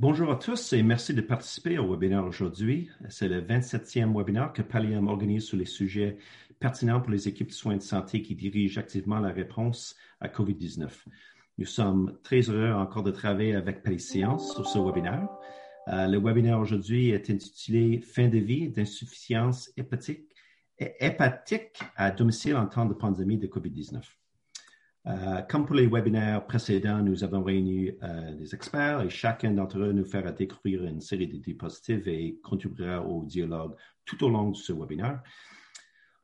Bonjour à tous et merci de participer au webinaire aujourd'hui. C'est le 27e webinaire que Pallium organise sur les sujets pertinents pour les équipes de soins de santé qui dirigent activement la réponse à COVID-19. Nous sommes très heureux encore de travailler avec Science sur ce webinaire. Euh, le webinaire aujourd'hui est intitulé Fin de vie d'insuffisance hépatique, hépatique à domicile en temps de pandémie de COVID-19. Euh, comme pour les webinaires précédents, nous avons réuni euh, des experts et chacun d'entre eux nous fera découvrir une série d'idées positives et contribuera au dialogue tout au long de ce webinaire.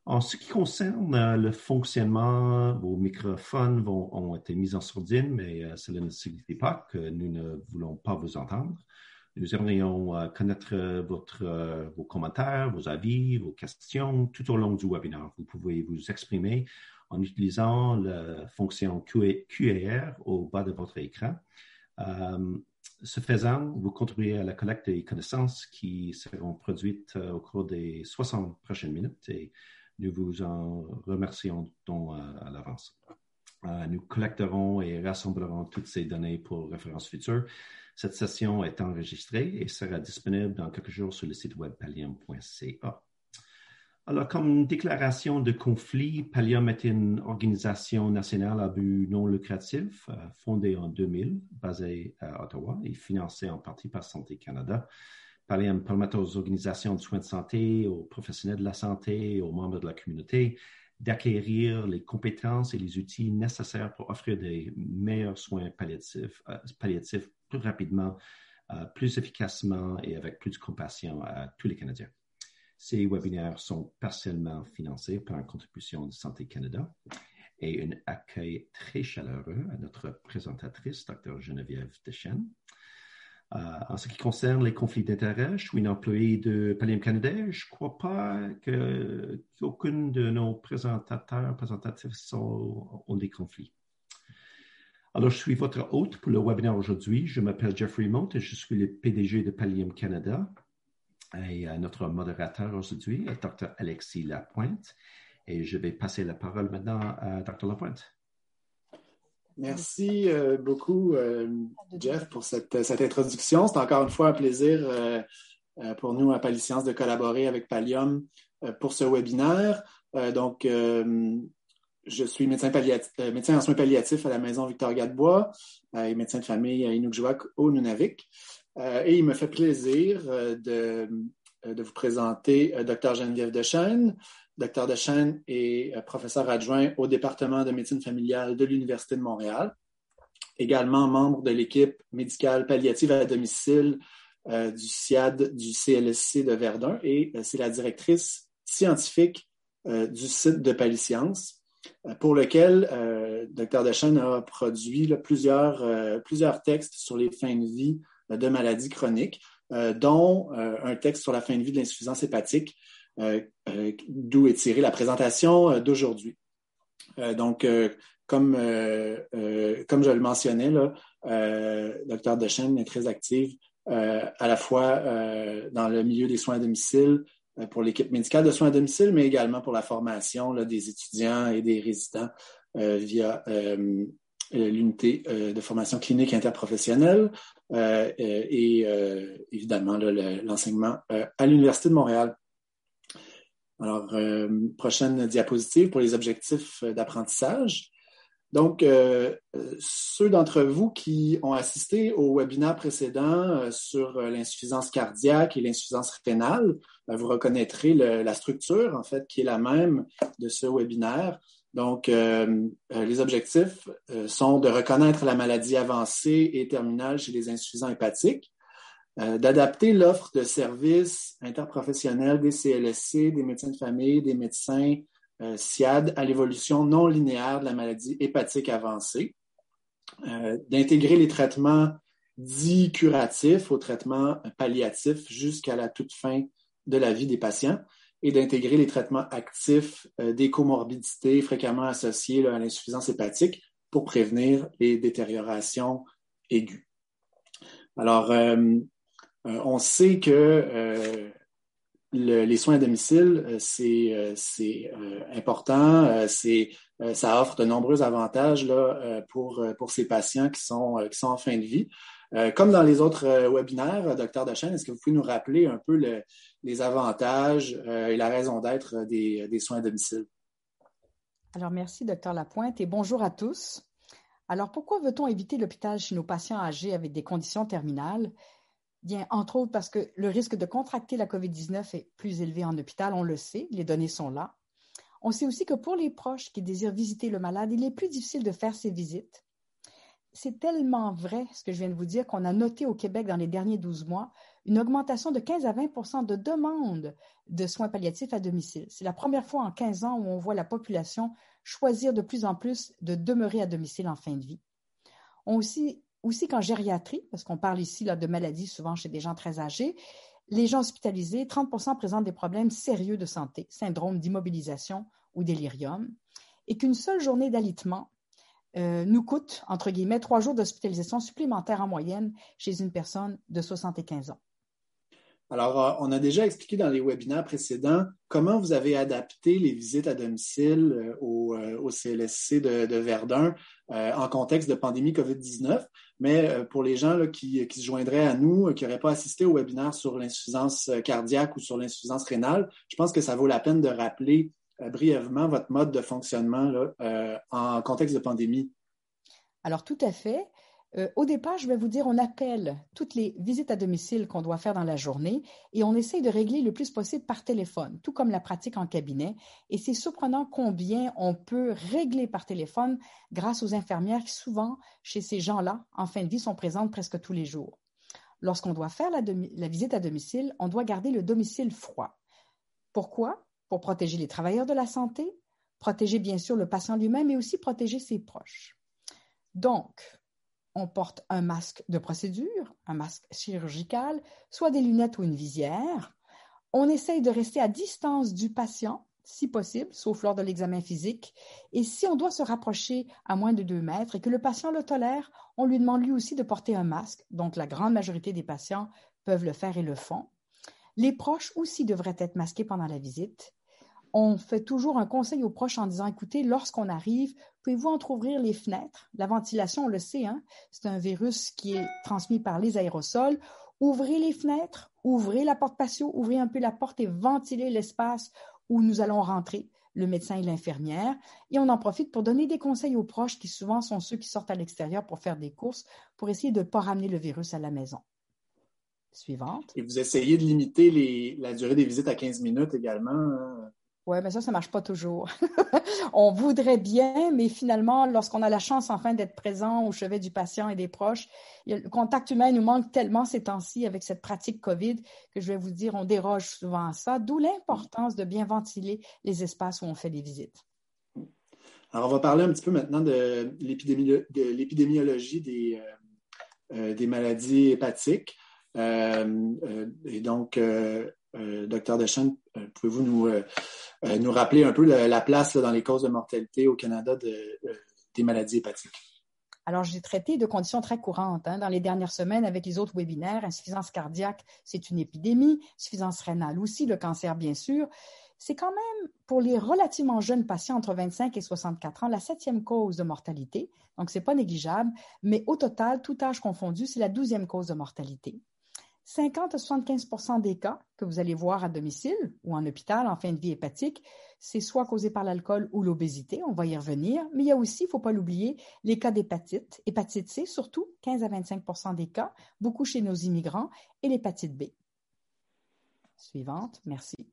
En ce qui concerne euh, le fonctionnement, vos microphones ont été mis en sourdine, mais cela ne signifie pas que nous ne voulons pas vous entendre. Nous aimerions connaître vos commentaires, vos avis, vos questions tout au long du webinaire. Vous pouvez vous exprimer en utilisant la fonction QR au bas de votre écran. Euh, ce faisant, vous contribuez à la collecte des connaissances qui seront produites euh, au cours des 60 prochaines minutes et nous vous en remercions donc à, l'avance. Euh, nous collecterons et rassemblerons toutes ces données pour référence future. Cette session est enregistrée et sera disponible dans quelques jours sur le site web pallium.ca. Alors, comme déclaration de conflit, Pallium est une organisation nationale à but non lucratif euh, fondée en 2000, basée à Ottawa et financée en partie par Santé Canada. Pallium permet aux organisations de soins de santé, aux professionnels de la santé, aux membres de la communauté d'acquérir les compétences et les outils nécessaires pour offrir des meilleurs soins palliatifs, euh, palliatifs plus rapidement, euh, plus efficacement et avec plus de compassion à tous les Canadiens. Ces webinaires sont partiellement financés par une contribution de Santé Canada et un accueil très chaleureux à notre présentatrice, Dr. Geneviève Deschênes. Euh, en ce qui concerne les conflits d'intérêts, je suis une employée de Pallium Canada. Je ne crois pas qu'aucun de nos présentateurs, présentatrices ont des conflits. Alors, je suis votre hôte pour le webinaire aujourd'hui. Je m'appelle Jeffrey Mont et je suis le PDG de Pallium Canada. Et euh, notre modérateur aujourd'hui Dr. Alexis Lapointe. Et je vais passer la parole maintenant à Dr. Lapointe. Merci euh, beaucoup, euh, Jeff, pour cette, introduction. C'est encore une fois un plaisir pour nous à Paliscience de collaborer avec Pallium pour ce webinaire. donc, je suis médecin, médecin en soins palliatifs à la maison Victor Gadebois et médecin de famille à Inukjuak au Nunavik. Euh, et il me fait plaisir euh, de, euh, de, vous présenter Dr. Geneviève Dechaine. Dr. Dechaine est professeur adjoint au département de médecine familiale de l'Université de Montréal, également membre de l'équipe médicale palliative à domicile du SIAD du CLSC de Verdun et c'est la directrice scientifique du site de Paliscience, pour lequel Dr. Dechaine a produit plusieurs, plusieurs textes sur les fins de vie de maladies chroniques, euh, dont euh, un texte sur la fin de vie de l'insuffisance hépatique, euh, d'où est tirée la présentation d'aujourd'hui. donc, comme, comme je le mentionnais, là, Dr. Dechaine est très active à la fois dans le milieu des soins à domicile, pour l'équipe médicale de soins à domicile, mais également pour la formation des étudiants et des résidents via euh, l'unité euh, de formation clinique interprofessionnelle euh, et évidemment l'enseignement à l'Université de Montréal. Alors, prochaine diapositive pour les objectifs d'apprentissage. Donc, ceux d'entre vous qui ont assisté au webinaire précédent sur l'insuffisance cardiaque et l'insuffisance rénale, vous reconnaîtrez la structure, en fait, qui est la même de ce webinaire. Donc, euh, euh, les objectifs euh, sont de reconnaître la maladie avancée et terminale chez les insuffisants hépatiques, d'adapter l'offre de services interprofessionnels des CLSC, des médecins de famille, des médecins SIAD à l'évolution non linéaire de la maladie hépatique avancée, d'intégrer les traitements dits curatifs aux traitements palliatifs jusqu'à la toute fin de la vie des patients, et d'intégrer les traitements actifs euh, des comorbidités fréquemment associées à l'insuffisance hépatique pour prévenir les détériorations aiguës. Alors, euh, euh, on sait que les soins à domicile, c'est important, ça offre de nombreux avantages là, pour, pour ces patients qui sont, qui sont en fin de vie. Comme dans les autres webinaires, docteur Dechaine, est-ce que vous pouvez nous rappeler un peu les avantages et la raison d'être des, des soins à domicile? Alors, merci, docteur Lapointe, et bonjour à tous. Alors, pourquoi veut-on éviter l'hôpital chez nos patients âgés avec des conditions terminales? Bien, entre autres parce que le risque de contracter la COVID-19 est plus élevé en hôpital, on le sait, les données sont là. On sait aussi que pour les proches qui désirent visiter le malade, il est plus difficile de faire ces visites. C'est tellement vrai ce que je viens de vous dire qu'on a noté au Québec dans les derniers 12 mois une augmentation de 15 à 20 de demandes de soins palliatifs à domicile. C'est la première fois en 15 ans où on voit la population choisir de plus en plus de demeurer à domicile en fin de vie. On aussi, aussi qu'en gériatrie, parce qu'on parle ici là, de maladies souvent chez des gens très âgés, les gens hospitalisés, 30 présentent des problèmes sérieux de santé, syndrome d'immobilisation ou délirium, et qu'une seule journée d'alitement euh, nous coûte, entre guillemets, trois jours d'hospitalisation supplémentaire en moyenne chez une personne de 75 ans. Alors, euh, on a déjà expliqué dans les webinaires précédents comment vous avez adapté les visites à domicile euh, au, CLSC de, Verdun en contexte de pandémie COVID-19. Mais pour les gens qui, se joindraient à nous, qui n'auraient pas assisté au webinaire sur l'insuffisance cardiaque ou sur l'insuffisance rénale, je pense que ça vaut la peine de rappeler brièvement votre mode de fonctionnement euh, en contexte de pandémie? Alors, tout à fait. Euh, au départ, je vais vous dire, on appelle toutes les visites à domicile qu'on doit faire dans la journée et on essaye de régler le plus possible par téléphone, tout comme la pratique en cabinet. Et c'est surprenant combien on peut régler par téléphone grâce aux infirmières qui, souvent, chez ces gens-là, en fin de vie, sont présentes presque tous les jours. Lorsqu'on doit faire la visite à domicile, on doit garder le domicile froid. Pourquoi? Pour protéger les travailleurs de la santé, protéger bien sûr le patient lui-même, mais aussi protéger ses proches. Donc, on porte un masque de procédure, un masque chirurgical, soit des lunettes ou une visière. On essaye de rester à distance du patient, si possible, sauf lors de l'examen physique. Et si on doit se rapprocher à moins de deux mètres et que le patient le tolère, on lui demande lui aussi de porter un masque. Donc, la grande majorité des patients peuvent le faire et le font. Les proches aussi devraient être masqués pendant la visite. On fait toujours un conseil aux proches en disant, écoutez, lorsqu'on arrive, pouvez-vous entrouvrir les fenêtres? La ventilation, on le sait, hein, c'est un virus qui est transmis par les aérosols. Ouvrez les fenêtres, ouvrez la porte patio, ouvrez un peu la porte et ventilez l'espace où nous allons rentrer le médecin et l'infirmière. Et on en profite pour donner des conseils aux proches qui souvent sont ceux qui sortent à l'extérieur pour faire des courses, pour essayer de ne pas ramener le virus à la maison suivante. Et vous essayez de limiter la durée des visites à 15 minutes également. Hein? Oui, mais ça, ça ne marche pas toujours. on voudrait bien, mais finalement, lorsqu'on a la chance enfin d'être présent au chevet du patient et des proches, le contact humain nous manque tellement ces temps-ci avec cette pratique COVID que je vais vous dire, on déroge souvent à ça, d'où l'importance de bien ventiler les espaces où on fait des visites. Alors, on va parler un petit peu maintenant de l'épidémiologie des, euh, euh, des maladies hépatiques. Euh, et donc, docteur Deschamps, pouvez-vous nous, nous rappeler un peu la, place dans les causes de mortalité au Canada des maladies hépatiques? Alors, j'ai traité de conditions très courantes hein, dans les dernières semaines avec les autres webinaires. Insuffisance cardiaque, c'est une épidémie. Insuffisance rénale aussi, le cancer, bien sûr. C'est quand même, pour les relativement jeunes patients entre 25 et 64 ans, la septième cause de mortalité. Donc, ce n'est pas négligeable. Mais au total, tout âge confondu, c'est la douzième cause de mortalité. 50 à 75% des cas que vous allez voir à domicile ou en hôpital en fin de vie hépatique, c'est soit causé par l'alcool ou l'obésité, on va y revenir, mais il y a aussi, il ne faut pas l'oublier, les cas d'hépatite, hépatite C surtout, 15 à 25% des cas, beaucoup chez nos immigrants, et l'hépatite B. Suivante, merci.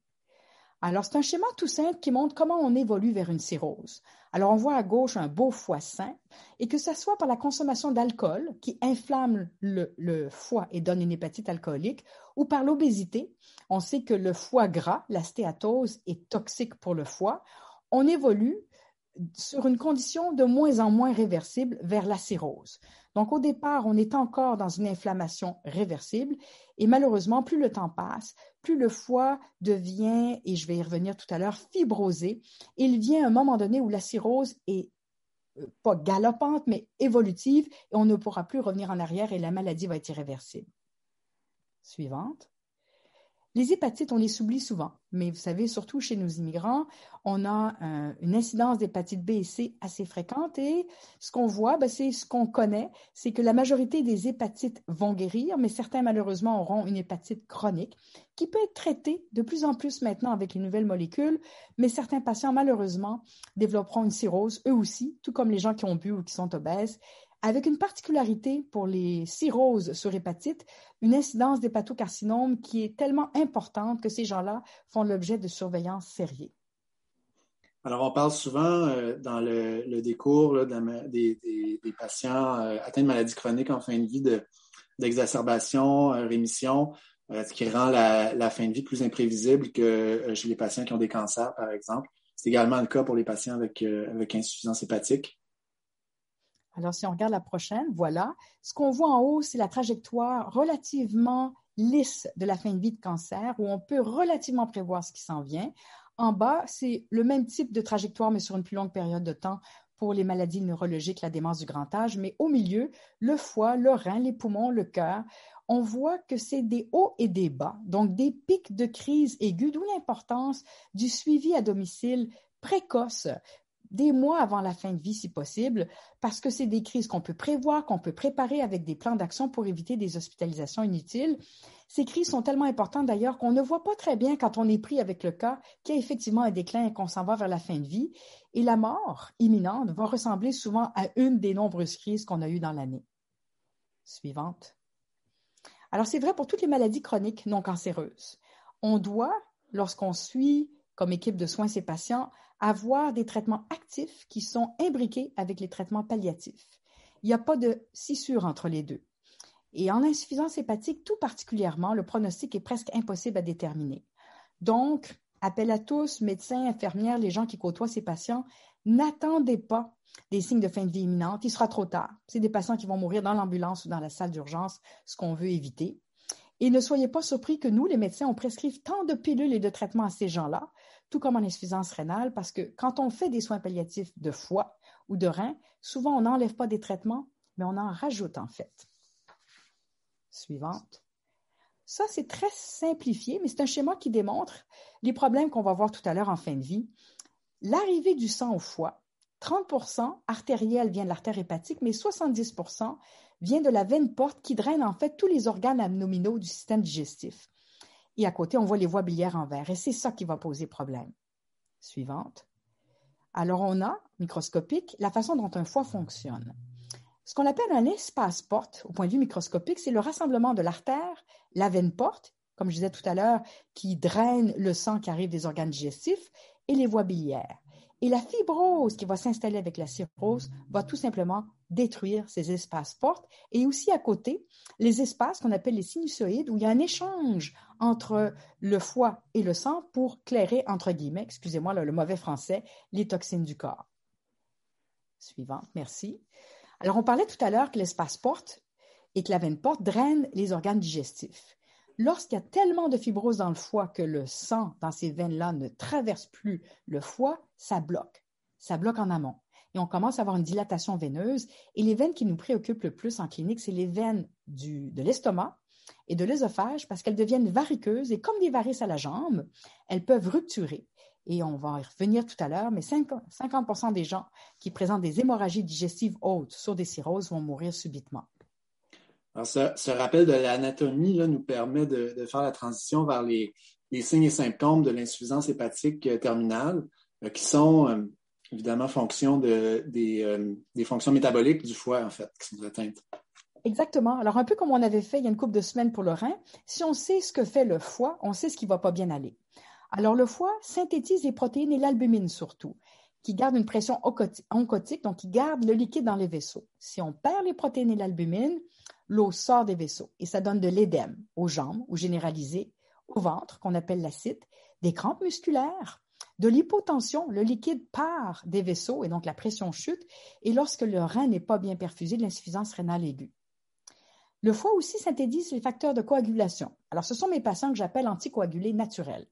Alors, c'est un schéma tout simple qui montre comment on évolue vers une cirrhose. Alors, on voit à gauche un beau foie sain, et que ce soit par la consommation d'alcool qui inflamme le, foie et donne une hépatite alcoolique, ou par l'obésité, on sait que le foie gras, la stéatose, est toxique pour le foie. On évolue sur une condition de moins en moins réversible vers la cirrhose. Donc, au départ, on est encore dans une inflammation réversible et malheureusement, plus le temps passe, plus le foie devient, et je vais y revenir tout à l'heure, fibrosé. Il vient un moment donné où la cirrhose est euh, pas galopante, mais évolutive et on ne pourra plus revenir en arrière et la maladie va être irréversible. Suivante. Les hépatites, on les oublie souvent, mais vous savez, surtout chez nos immigrants, on a une incidence d'hépatite B et C assez fréquente. Et ce qu'on voit, ben, c'est ce qu'on connaît, c'est que la majorité des hépatites vont guérir, mais certains malheureusement auront une hépatite chronique qui peut être traitée de plus en plus maintenant avec les nouvelles molécules, mais certains patients malheureusement développeront une cirrhose eux aussi, tout comme les gens qui ont bu ou qui sont obèses avec une particularité pour les cirrhoses sur hépatite, une incidence d'hépatocarcinome qui est tellement importante que ces gens-là font l'objet de surveillance sérieux. Alors, on parle souvent euh, dans le, décours des, patients euh, atteints de maladies chroniques en fin de vie d'exacerbation, euh, rémission, ce qui rend la, fin de vie plus imprévisible que chez les patients qui ont des cancers, par exemple. C'est également le cas pour les patients avec insuffisance hépatique. Alors, si on regarde la prochaine, voilà. Ce qu'on voit en haut, c'est la trajectoire relativement lisse de la fin de vie de cancer, où on peut relativement prévoir ce qui s'en vient. En bas, c'est le même type de trajectoire, mais sur une plus longue période de temps pour les maladies neurologiques, la démence du grand âge. Mais au milieu, le foie, le rein, les poumons, le cœur, on voit que c'est des hauts et des bas, donc des pics de crise aiguë, d'où l'importance du suivi à domicile précoce des mois avant la fin de vie si possible, parce que c'est des crises qu'on peut prévoir, qu'on peut préparer avec des plans d'action pour éviter des hospitalisations inutiles. Ces crises sont tellement importantes d'ailleurs qu'on ne voit pas très bien quand on est pris avec le cas qu'il y a effectivement un déclin et qu'on s'en va vers la fin de vie. Et la mort imminente va ressembler souvent à une des nombreuses crises qu'on a eues dans l'année. Suivante. Alors c'est vrai pour toutes les maladies chroniques non cancéreuses. On doit, lorsqu'on suit comme équipe de soins ces patients, avoir des traitements actifs qui sont imbriqués avec les traitements palliatifs. Il n'y a pas de scissure entre les deux. Et en insuffisance hépatique, tout particulièrement, le pronostic est presque impossible à déterminer. Donc, appel à tous, médecins, infirmières, les gens qui côtoient ces patients, n'attendez pas des signes de fin de vie imminente. Il sera trop tard. C'est des patients qui vont mourir dans l'ambulance ou dans la salle d'urgence, ce qu'on veut éviter. Et ne soyez pas surpris que nous, les médecins, on prescrive tant de pilules et de traitements à ces gens-là, tout comme en insuffisance rénale, parce que quand on fait des soins palliatifs de foie ou de rein, souvent on n'enlève pas des traitements, mais on en rajoute en fait. Suivante. Ça, c'est très simplifié, mais c'est un schéma qui démontre les problèmes qu'on va voir tout à l'heure en fin de vie. L'arrivée du sang au foie, 30% artériel vient de l'artère hépatique, mais 70% vient de la veine porte qui draine en fait tous les organes abdominaux du système digestif. Et à côté, on voit les voies biliaires en vert. Et c'est ça qui va poser problème. Suivante. Alors, on a, microscopique, la façon dont un foie fonctionne. Ce qu'on appelle un espace porte, au point de vue microscopique, c'est le rassemblement de l'artère, la veine porte, comme je disais tout à l'heure, qui draine le sang qui arrive des organes digestifs, et les voies biliaires. Et la fibrose qui va s'installer avec la cirrhose va tout simplement détruire ces espaces portes et aussi à côté les espaces qu'on appelle les sinusoïdes où il y a un échange entre le foie et le sang pour clairer, entre guillemets, excusez-moi le mauvais français, les toxines du corps. Suivante, merci. Alors on parlait tout à l'heure que l'espace porte et que la veine porte draine les organes digestifs. Lorsqu'il y a tellement de fibrose dans le foie que le sang dans ces veines-là ne traverse plus le foie, ça bloque. Ça bloque en amont. Et on commence à avoir une dilatation veineuse. Et les veines qui nous préoccupent le plus en clinique, c'est les veines de l'estomac et de l'œsophage parce qu'elles deviennent variqueuses et comme des varices à la jambe, elles peuvent rupturer. Et on va y revenir tout à l'heure, mais 50, des gens qui présentent des hémorragies digestives hautes sur des cirrhoses vont mourir subitement. Alors, ce, rappel de l'anatomie nous permet de, faire la transition vers les, signes et symptômes de l'insuffisance hépatique euh, terminale, euh, qui sont euh, évidemment fonction des, des, fonctions métaboliques du foie, en fait, qui sont atteintes. Exactement. Alors, un peu comme on avait fait il y a une couple de semaines pour le rein, si on sait ce que fait le foie, on sait ce qui ne va pas bien aller. Alors, le foie synthétise les protéines et l'albumine surtout, qui gardent une pression oncotique, donc qui gardent le liquide dans les vaisseaux. Si on perd les protéines et l'albumine, l'eau sort des vaisseaux et ça donne de l'édème aux jambes ou généralisé, au ventre, qu'on appelle l'acide, des crampes musculaires, de l'hypotension, le liquide part des vaisseaux et donc la pression chute, et lorsque le rein n'est pas bien perfusé, l'insuffisance rénale aiguë. Le foie aussi synthétise les facteurs de coagulation. Alors, ce sont mes patients que j'appelle anticoagulés naturels.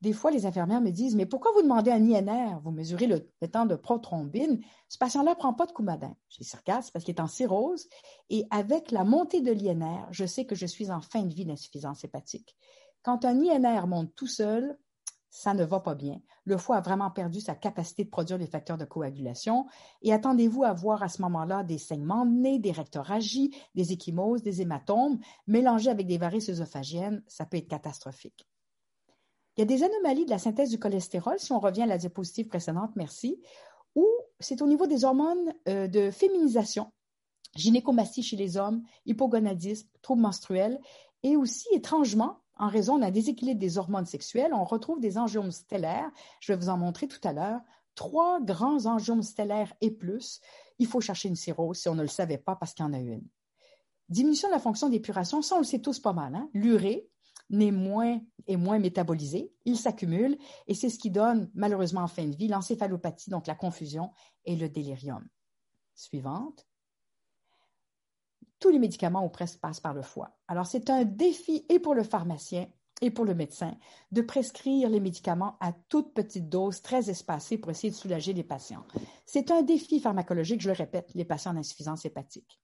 Des fois, les infirmières me disent Mais pourquoi vous demandez un INR Vous mesurez le, temps de prothrombine. Ce patient-là ne prend pas de coumadin. J'ai sarcasme parce qu'il est en cirrhose. Et avec la montée de l'INR, je sais que je suis en fin de vie d'insuffisance hépatique. Quand un INR monte tout seul, ça ne va pas bien. Le foie a vraiment perdu sa capacité de produire les facteurs de coagulation et attendez-vous à voir à ce moment-là des saignements de nez, des rectoragies, des échymoses, des hématomes mélangés avec des varices œsophagiennes, ça peut être catastrophique. Il y a des anomalies de la synthèse du cholestérol, si on revient à la diapositive précédente, merci, où c'est au niveau des hormones euh, de féminisation, gynécomastie chez les hommes, hypogonadisme, troubles menstruels, et aussi, étrangement, en raison d'un déséquilibre des hormones sexuelles, on retrouve des angiomes stellaires. Je vais vous en montrer tout à l'heure. Trois grands angiomes stellaires et plus. Il faut chercher une cirrhose si on ne le savait pas parce qu'il y en a une. Diminution de la fonction d'épuration, ça on le sait tous pas mal. Hein? L'urée n'est moins et moins métabolisé, il s'accumule et c'est ce qui donne malheureusement en fin de vie l'encéphalopathie, donc la confusion et le délirium. Suivante tous les médicaments ou presque passent par le foie. Alors, c'est un défi et pour le pharmacien et pour le médecin de prescrire les médicaments à toute petite dose, très espacée pour essayer de soulager les patients. C'est un défi pharmacologique, je le répète, les patients d'insuffisance hépatique.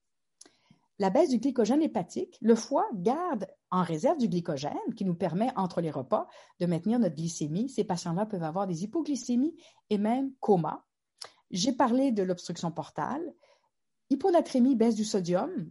La baisse du glycogène hépatique, le foie garde en réserve du glycogène qui nous permet, entre les repas, de maintenir notre glycémie. Ces patients-là peuvent avoir des hypoglycémies et même coma. J'ai parlé de l'obstruction portale. Hyponatrémie, baisse du sodium,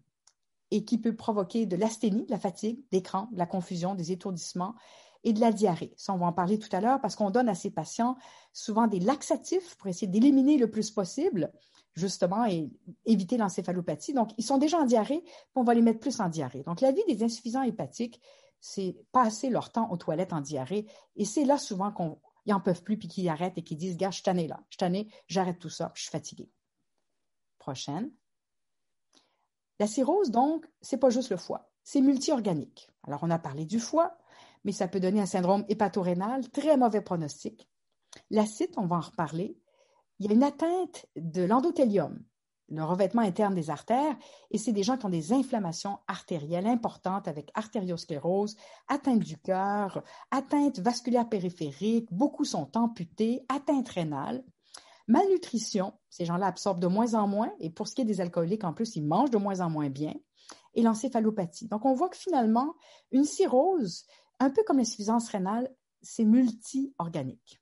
et qui peut provoquer de l'asthénie, de la fatigue, des crampes, de la confusion, des étourdissements et de la diarrhée. Ça, on va en parler tout à l'heure parce qu'on donne à ces patients souvent des laxatifs pour essayer d'éliminer le plus possible, justement, et éviter l'encéphalopathie. Donc, ils sont déjà en diarrhée, puis on va les mettre plus en diarrhée. Donc, la vie des insuffisants hépatiques, c'est passer leur temps aux toilettes en diarrhée. Et c'est là souvent qu'ils n'en peuvent plus, puis qu'ils arrêtent et qu'ils disent, gars, je suis là, je suis j'arrête tout ça, je suis fatigué. Prochaine. La cirrhose, donc, c'est pas juste le foie, c'est multiorganique. Alors, on a parlé du foie, mais ça peut donner un syndrome hépatorénal, très mauvais pronostic. L'acide, on va en reparler. Il y a une atteinte de l'endothélium, le revêtement interne des artères, et c'est des gens qui ont des inflammations artérielles importantes avec artériosclérose, atteinte du cœur, atteinte vasculaire périphérique, beaucoup sont amputés, atteinte rénale. Malnutrition, ces gens-là absorbent de moins en moins, et pour ce qui est des alcooliques, en plus, ils mangent de moins en moins bien, et l'encéphalopathie. Donc, on voit que finalement, une cirrhose, un peu comme l'insuffisance rénale, c'est multi-organique.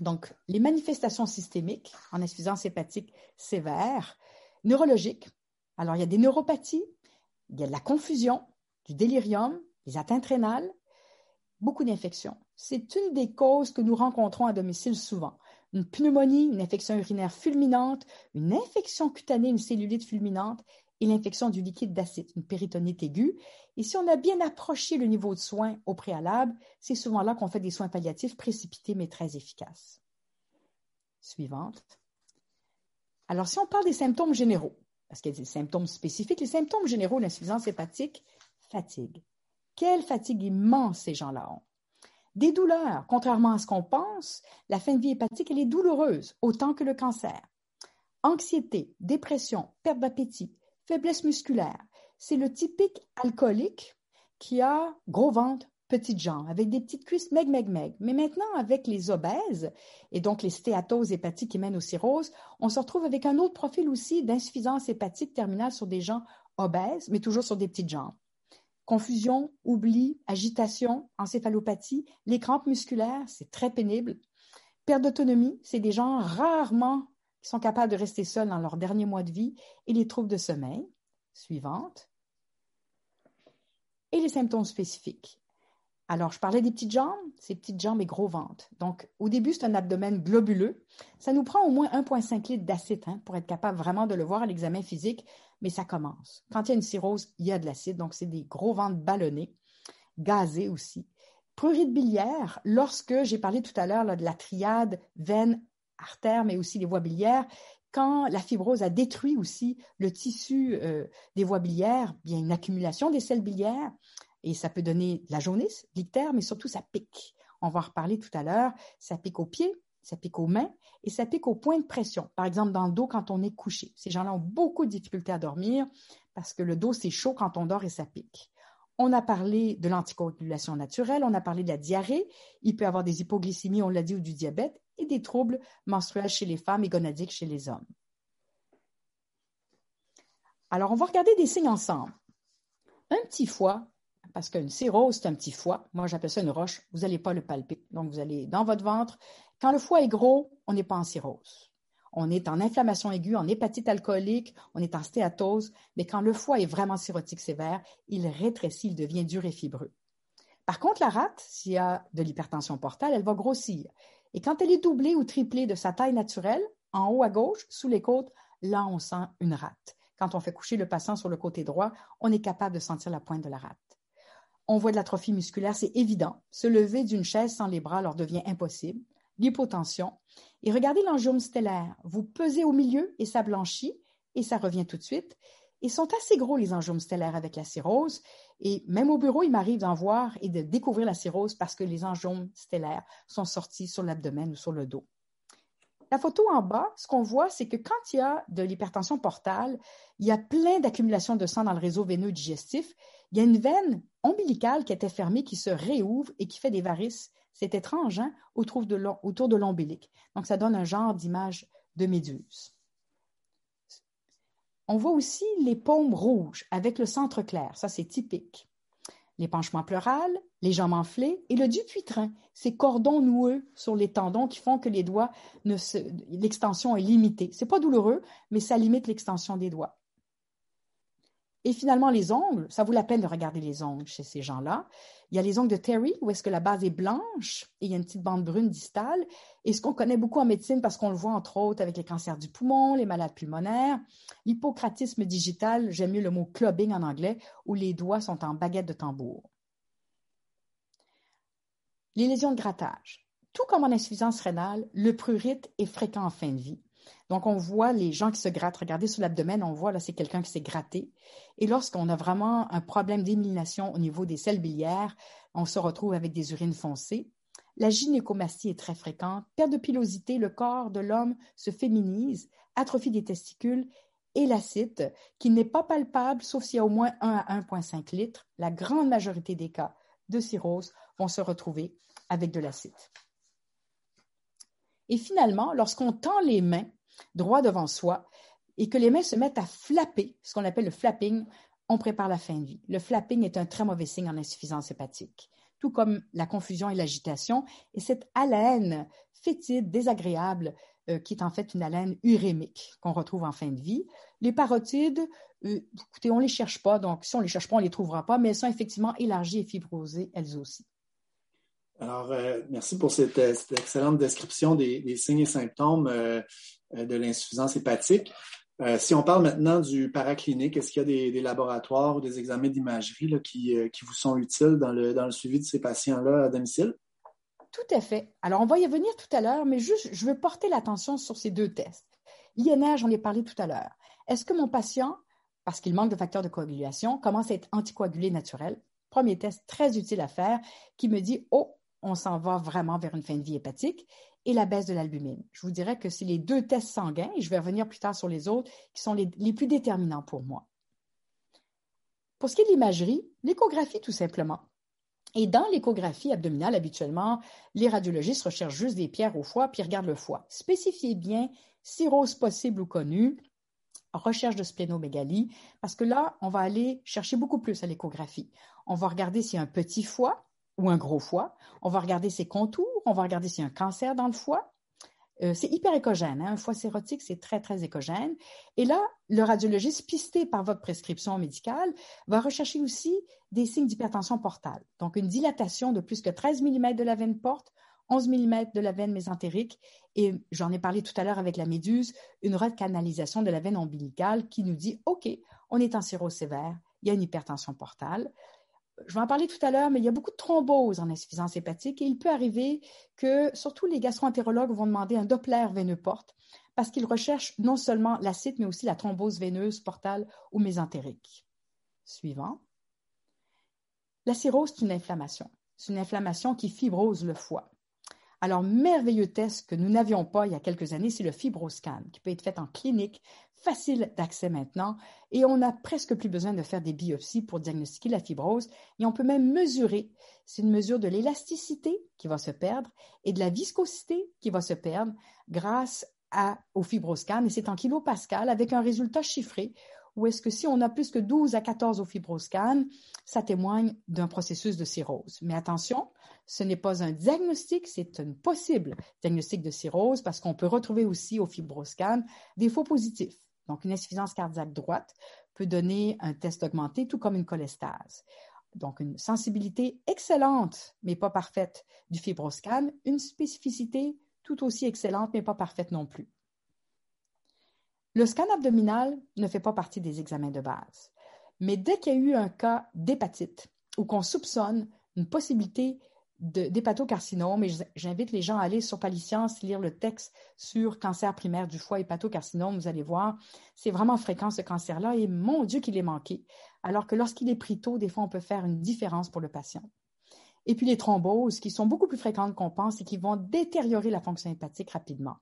Donc, les manifestations systémiques en insuffisance hépatique sévère, neurologiques. Alors, il y a des neuropathies, il y a de la confusion, du délirium, des atteintes rénales, beaucoup d'infections. C'est une des causes que nous rencontrons à domicile souvent. Une pneumonie, une infection urinaire fulminante, une infection cutanée, une cellulite fulminante et l'infection du liquide d'acide, une péritonite aiguë. Et si on a bien approché le niveau de soins au préalable, c'est souvent là qu'on fait des soins palliatifs précipités mais très efficaces. Suivante. Alors, si on parle des symptômes généraux, parce qu'il y a des symptômes spécifiques, les symptômes généraux de l'insuffisance hépatique, fatigue. Quelle fatigue immense ces gens-là ont. Des douleurs, contrairement à ce qu'on pense, la fin de vie hépatique, elle est douloureuse, autant que le cancer. Anxiété, dépression, perte d'appétit, faiblesse musculaire. C'est le typique alcoolique qui a gros ventre, petites jambes, avec des petites cuisses meg, meg, meg. Mais maintenant, avec les obèses et donc les stéatoses hépatiques qui mènent aux cirrhoses, on se retrouve avec un autre profil aussi d'insuffisance hépatique terminale sur des gens obèses, mais toujours sur des petites jambes confusion, oubli, agitation, encéphalopathie, les crampes musculaires, c'est très pénible. Perte d'autonomie, c'est des gens rarement qui sont capables de rester seuls dans leurs derniers mois de vie, et les troubles de sommeil. Suivante. Et les symptômes spécifiques. Alors, je parlais des petites jambes, ces petites jambes et gros ventre. Donc, au début, c'est un abdomen globuleux. Ça nous prend au moins 1,5 litre d'acide hein, pour être capable vraiment de le voir à l'examen physique, mais ça commence. Quand il y a une cirrhose, il y a de l'acide, donc c'est des gros ventres ballonnés, gazés aussi. Prurite biliaire, lorsque j'ai parlé tout à l'heure de la triade veine, artère, mais aussi les voies biliaires, quand la fibrose a détruit aussi le tissu euh, des voies biliaires, a une accumulation des sels biliaires, et ça peut donner de la jaunisse, l'ictère, mais surtout ça pique. On va en reparler tout à l'heure. Ça pique aux pieds, ça pique aux mains et ça pique au point de pression. Par exemple, dans le dos quand on est couché. Ces gens-là ont beaucoup de difficultés à dormir parce que le dos, c'est chaud quand on dort et ça pique. On a parlé de l'anticoagulation naturelle, on a parlé de la diarrhée, il peut y avoir des hypoglycémies, on l'a dit, ou du diabète, et des troubles menstruels chez les femmes et gonadiques chez les hommes. Alors, on va regarder des signes ensemble. Un petit foie parce qu'une cirrhose, c'est un petit foie. Moi, j'appelle ça une roche. Vous n'allez pas le palper. Donc, vous allez dans votre ventre. Quand le foie est gros, on n'est pas en cirrhose. On est en inflammation aiguë, en hépatite alcoolique, on est en stéatose. Mais quand le foie est vraiment cirrhotique sévère, il rétrécit, il devient dur et fibreux. Par contre, la rate, s'il y a de l'hypertension portale, elle va grossir. Et quand elle est doublée ou triplée de sa taille naturelle, en haut à gauche, sous les côtes, là, on sent une rate. Quand on fait coucher le patient sur le côté droit, on est capable de sentir la pointe de la rate. On voit de l'atrophie musculaire, c'est évident. Se lever d'une chaise sans les bras leur devient impossible. L'hypotension. Et regardez l'angiome stellaire. Vous pesez au milieu et ça blanchit et ça revient tout de suite. Ils sont assez gros, les angiomes stellaires avec la cirrhose. Et même au bureau, il m'arrive d'en voir et de découvrir la cirrhose parce que les angiomes stellaires sont sortis sur l'abdomen ou sur le dos. La photo en bas, ce qu'on voit, c'est que quand il y a de l'hypertension portale, il y a plein d'accumulations de sang dans le réseau veineux digestif. Il y a une veine ombilicale qui était fermée, qui se réouvre et qui fait des varices. C'est étrange, hein, autour de l'ombilic. Donc, ça donne un genre d'image de méduse. On voit aussi les paumes rouges avec le centre clair. Ça, c'est typique l'épanchement pleural, les jambes enflées et le dupuytren, ces cordons noueux sur les tendons qui font que les doigts l'extension est limitée. C'est pas douloureux, mais ça limite l'extension des doigts. Et finalement, les ongles, ça vaut la peine de regarder les ongles chez ces gens-là. Il y a les ongles de Terry, où est-ce que la base est blanche et il y a une petite bande brune distale. Et ce qu'on connaît beaucoup en médecine, parce qu'on le voit entre autres avec les cancers du poumon, les malades pulmonaires, l'hypocratisme digital, j'aime mieux le mot clubbing en anglais, où les doigts sont en baguette de tambour. Les lésions de grattage. Tout comme en insuffisance rénale, le prurite est fréquent en fin de vie. Donc, on voit les gens qui se grattent. Regardez sur l'abdomen, on voit là, c'est quelqu'un qui s'est gratté. Et lorsqu'on a vraiment un problème d'élimination au niveau des selles biliaires, on se retrouve avec des urines foncées. La gynécomastie est très fréquente. Perte de pilosité, le corps de l'homme se féminise, atrophie des testicules et l'acide, qui n'est pas palpable sauf s'il y a au moins 1 à 1,5 litres. La grande majorité des cas de cirrhose vont se retrouver avec de l'acide. Et finalement, lorsqu'on tend les mains droit devant soi et que les mains se mettent à flapper, ce qu'on appelle le flapping, on prépare la fin de vie. Le flapping est un très mauvais signe en insuffisance hépatique, tout comme la confusion et l'agitation et cette haleine fétide, désagréable, euh, qui est en fait une haleine urémique qu'on retrouve en fin de vie. Les parotides, euh, écoutez, on ne les cherche pas, donc si on ne les cherche pas, on ne les trouvera pas, mais elles sont effectivement élargies et fibrosées elles aussi. Alors, euh, merci pour cette, excellente description des, signes et symptômes de l'insuffisance hépatique. si on parle maintenant du paraclinique, est-ce qu'il y a des, laboratoires ou des examens d'imagerie qui, vous sont utiles dans le, suivi de ces patients-là à domicile? Tout à fait. Alors, on va y revenir tout à l'heure, mais juste, je veux porter l'attention sur ces deux tests. L'INR, j'en ai parlé tout à l'heure. Est-ce que mon patient, parce qu'il manque de facteurs de coagulation, commence à être anticoagulé naturel? Premier test très utile à faire qui me dit, oh, on s'en va vraiment vers une fin de vie hépatique et la baisse de l'albumine. Je vous dirais que c'est les deux tests sanguins, et je vais revenir plus tard sur les autres, qui sont les, plus déterminants pour moi. Pour ce qui est de l'imagerie, l'échographie tout simplement. Et dans l'échographie abdominale, habituellement, les radiologistes recherchent juste des pierres au foie puis regardent le foie. Spécifiez bien cirrhose possible ou connue, recherche de splénomégalie, parce que là, on va aller chercher beaucoup plus à l'échographie. On va regarder s'il y a un petit foie, ou un gros foie. On va regarder ses contours, on va regarder s'il y a un cancer dans le foie. Euh, c'est hyper écogène. Hein. Un foie cirrhotique, c'est très, très écogène. Et là, le radiologiste, pisté par votre prescription médicale, va rechercher aussi des signes d'hypertension portale. Donc, une dilatation de plus que 13 mm de la veine porte, 11 mm de la veine mésentérique et j'en ai parlé tout à l'heure avec la méduse, une recanalisation de la veine ombilicale qui nous dit, OK, on est en cirrhose sévère, il y a une hypertension portale je vais en parler tout à l'heure, mais il y a beaucoup de thromboses en insuffisance hépatique et il peut arriver que surtout les gastroentérologues vont demander un Doppler veineux porte parce qu'ils recherchent non seulement l'acide, mais aussi la thrombose veineuse portale ou mésentérique. Suivant. La cirrhose, c'est une inflammation. C'est une inflammation qui fibrose le foie. Alors, merveilleux test que nous n'avions pas il y a quelques années, c'est le fibroscan, qui peut être fait en clinique, facile d'accès maintenant, et on n'a presque plus besoin de faire des biopsies pour diagnostiquer la fibrose, et on peut même mesurer. C'est une mesure de l'élasticité qui va se perdre et de la viscosité qui va se perdre grâce au fibroscan, et c'est en kilopascal avec un résultat chiffré ou est-ce que si on a plus que 12 à 14 au fibroscan, ça témoigne d'un processus de cirrhose. Mais attention, ce n'est pas un diagnostic, c'est un possible diagnostic de cirrhose parce qu'on peut retrouver aussi au fibroscan des faux positifs. Donc, une insuffisance cardiaque droite peut donner un test augmenté, tout comme une cholestase. Donc, une sensibilité excellente, mais pas parfaite du fibroscan, une spécificité tout aussi excellente, mais pas parfaite non plus. Le scan abdominal ne fait pas partie des examens de base, mais dès qu'il y a eu un cas d'hépatite ou qu'on soupçonne une possibilité d'hépatocarcinome, et j'invite les gens à aller sur Paliscience, lire le texte sur cancer primaire du foie, hépatocarcinome, vous allez voir, c'est vraiment fréquent ce cancer-là, et mon Dieu qu'il est manqué. Alors que lorsqu'il est pris tôt, des fois, on peut faire une différence pour le patient. Et puis les thromboses, qui sont beaucoup plus fréquentes qu'on pense et qui vont détériorer la fonction hépatique rapidement.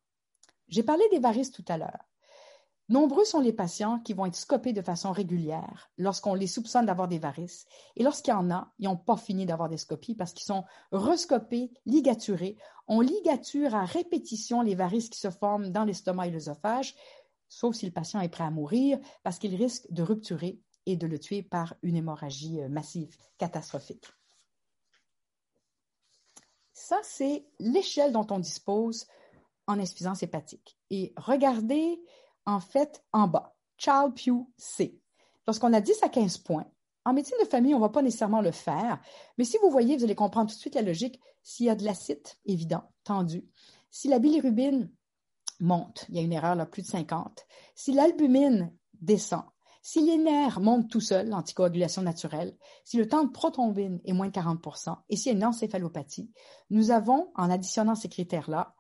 J'ai parlé des varices tout à l'heure. Nombreux sont les patients qui vont être scopés de façon régulière lorsqu'on les soupçonne d'avoir des varices. Et lorsqu'il y en a, ils n'ont pas fini d'avoir des scopies parce qu'ils sont rescopés, ligaturés. On ligature à répétition les varices qui se forment dans l'estomac et l'œsophage, sauf si le patient est prêt à mourir parce qu'il risque de rupturer et de le tuer par une hémorragie euh, massive catastrophique. Ça, c'est l'échelle dont on dispose en insuffisance hépatique. Et regardez en fait en bas. Child Pew C. Lorsqu'on a 10 à 15 points, en médecine de famille, on ne va pas nécessairement le faire, mais si vous voyez, vous allez comprendre tout de suite la logique. S'il y a de l'acide, évident, tendu. Si la bilirubine monte, il y a une erreur là, plus de 50. Si l'albumine descend, si les nerfs montent tout seuls, l'anticoagulation naturelle, si le temps de protombine est moins de 40% et s'il y a une encéphalopathie, nous avons, en additionnant ces critères-là,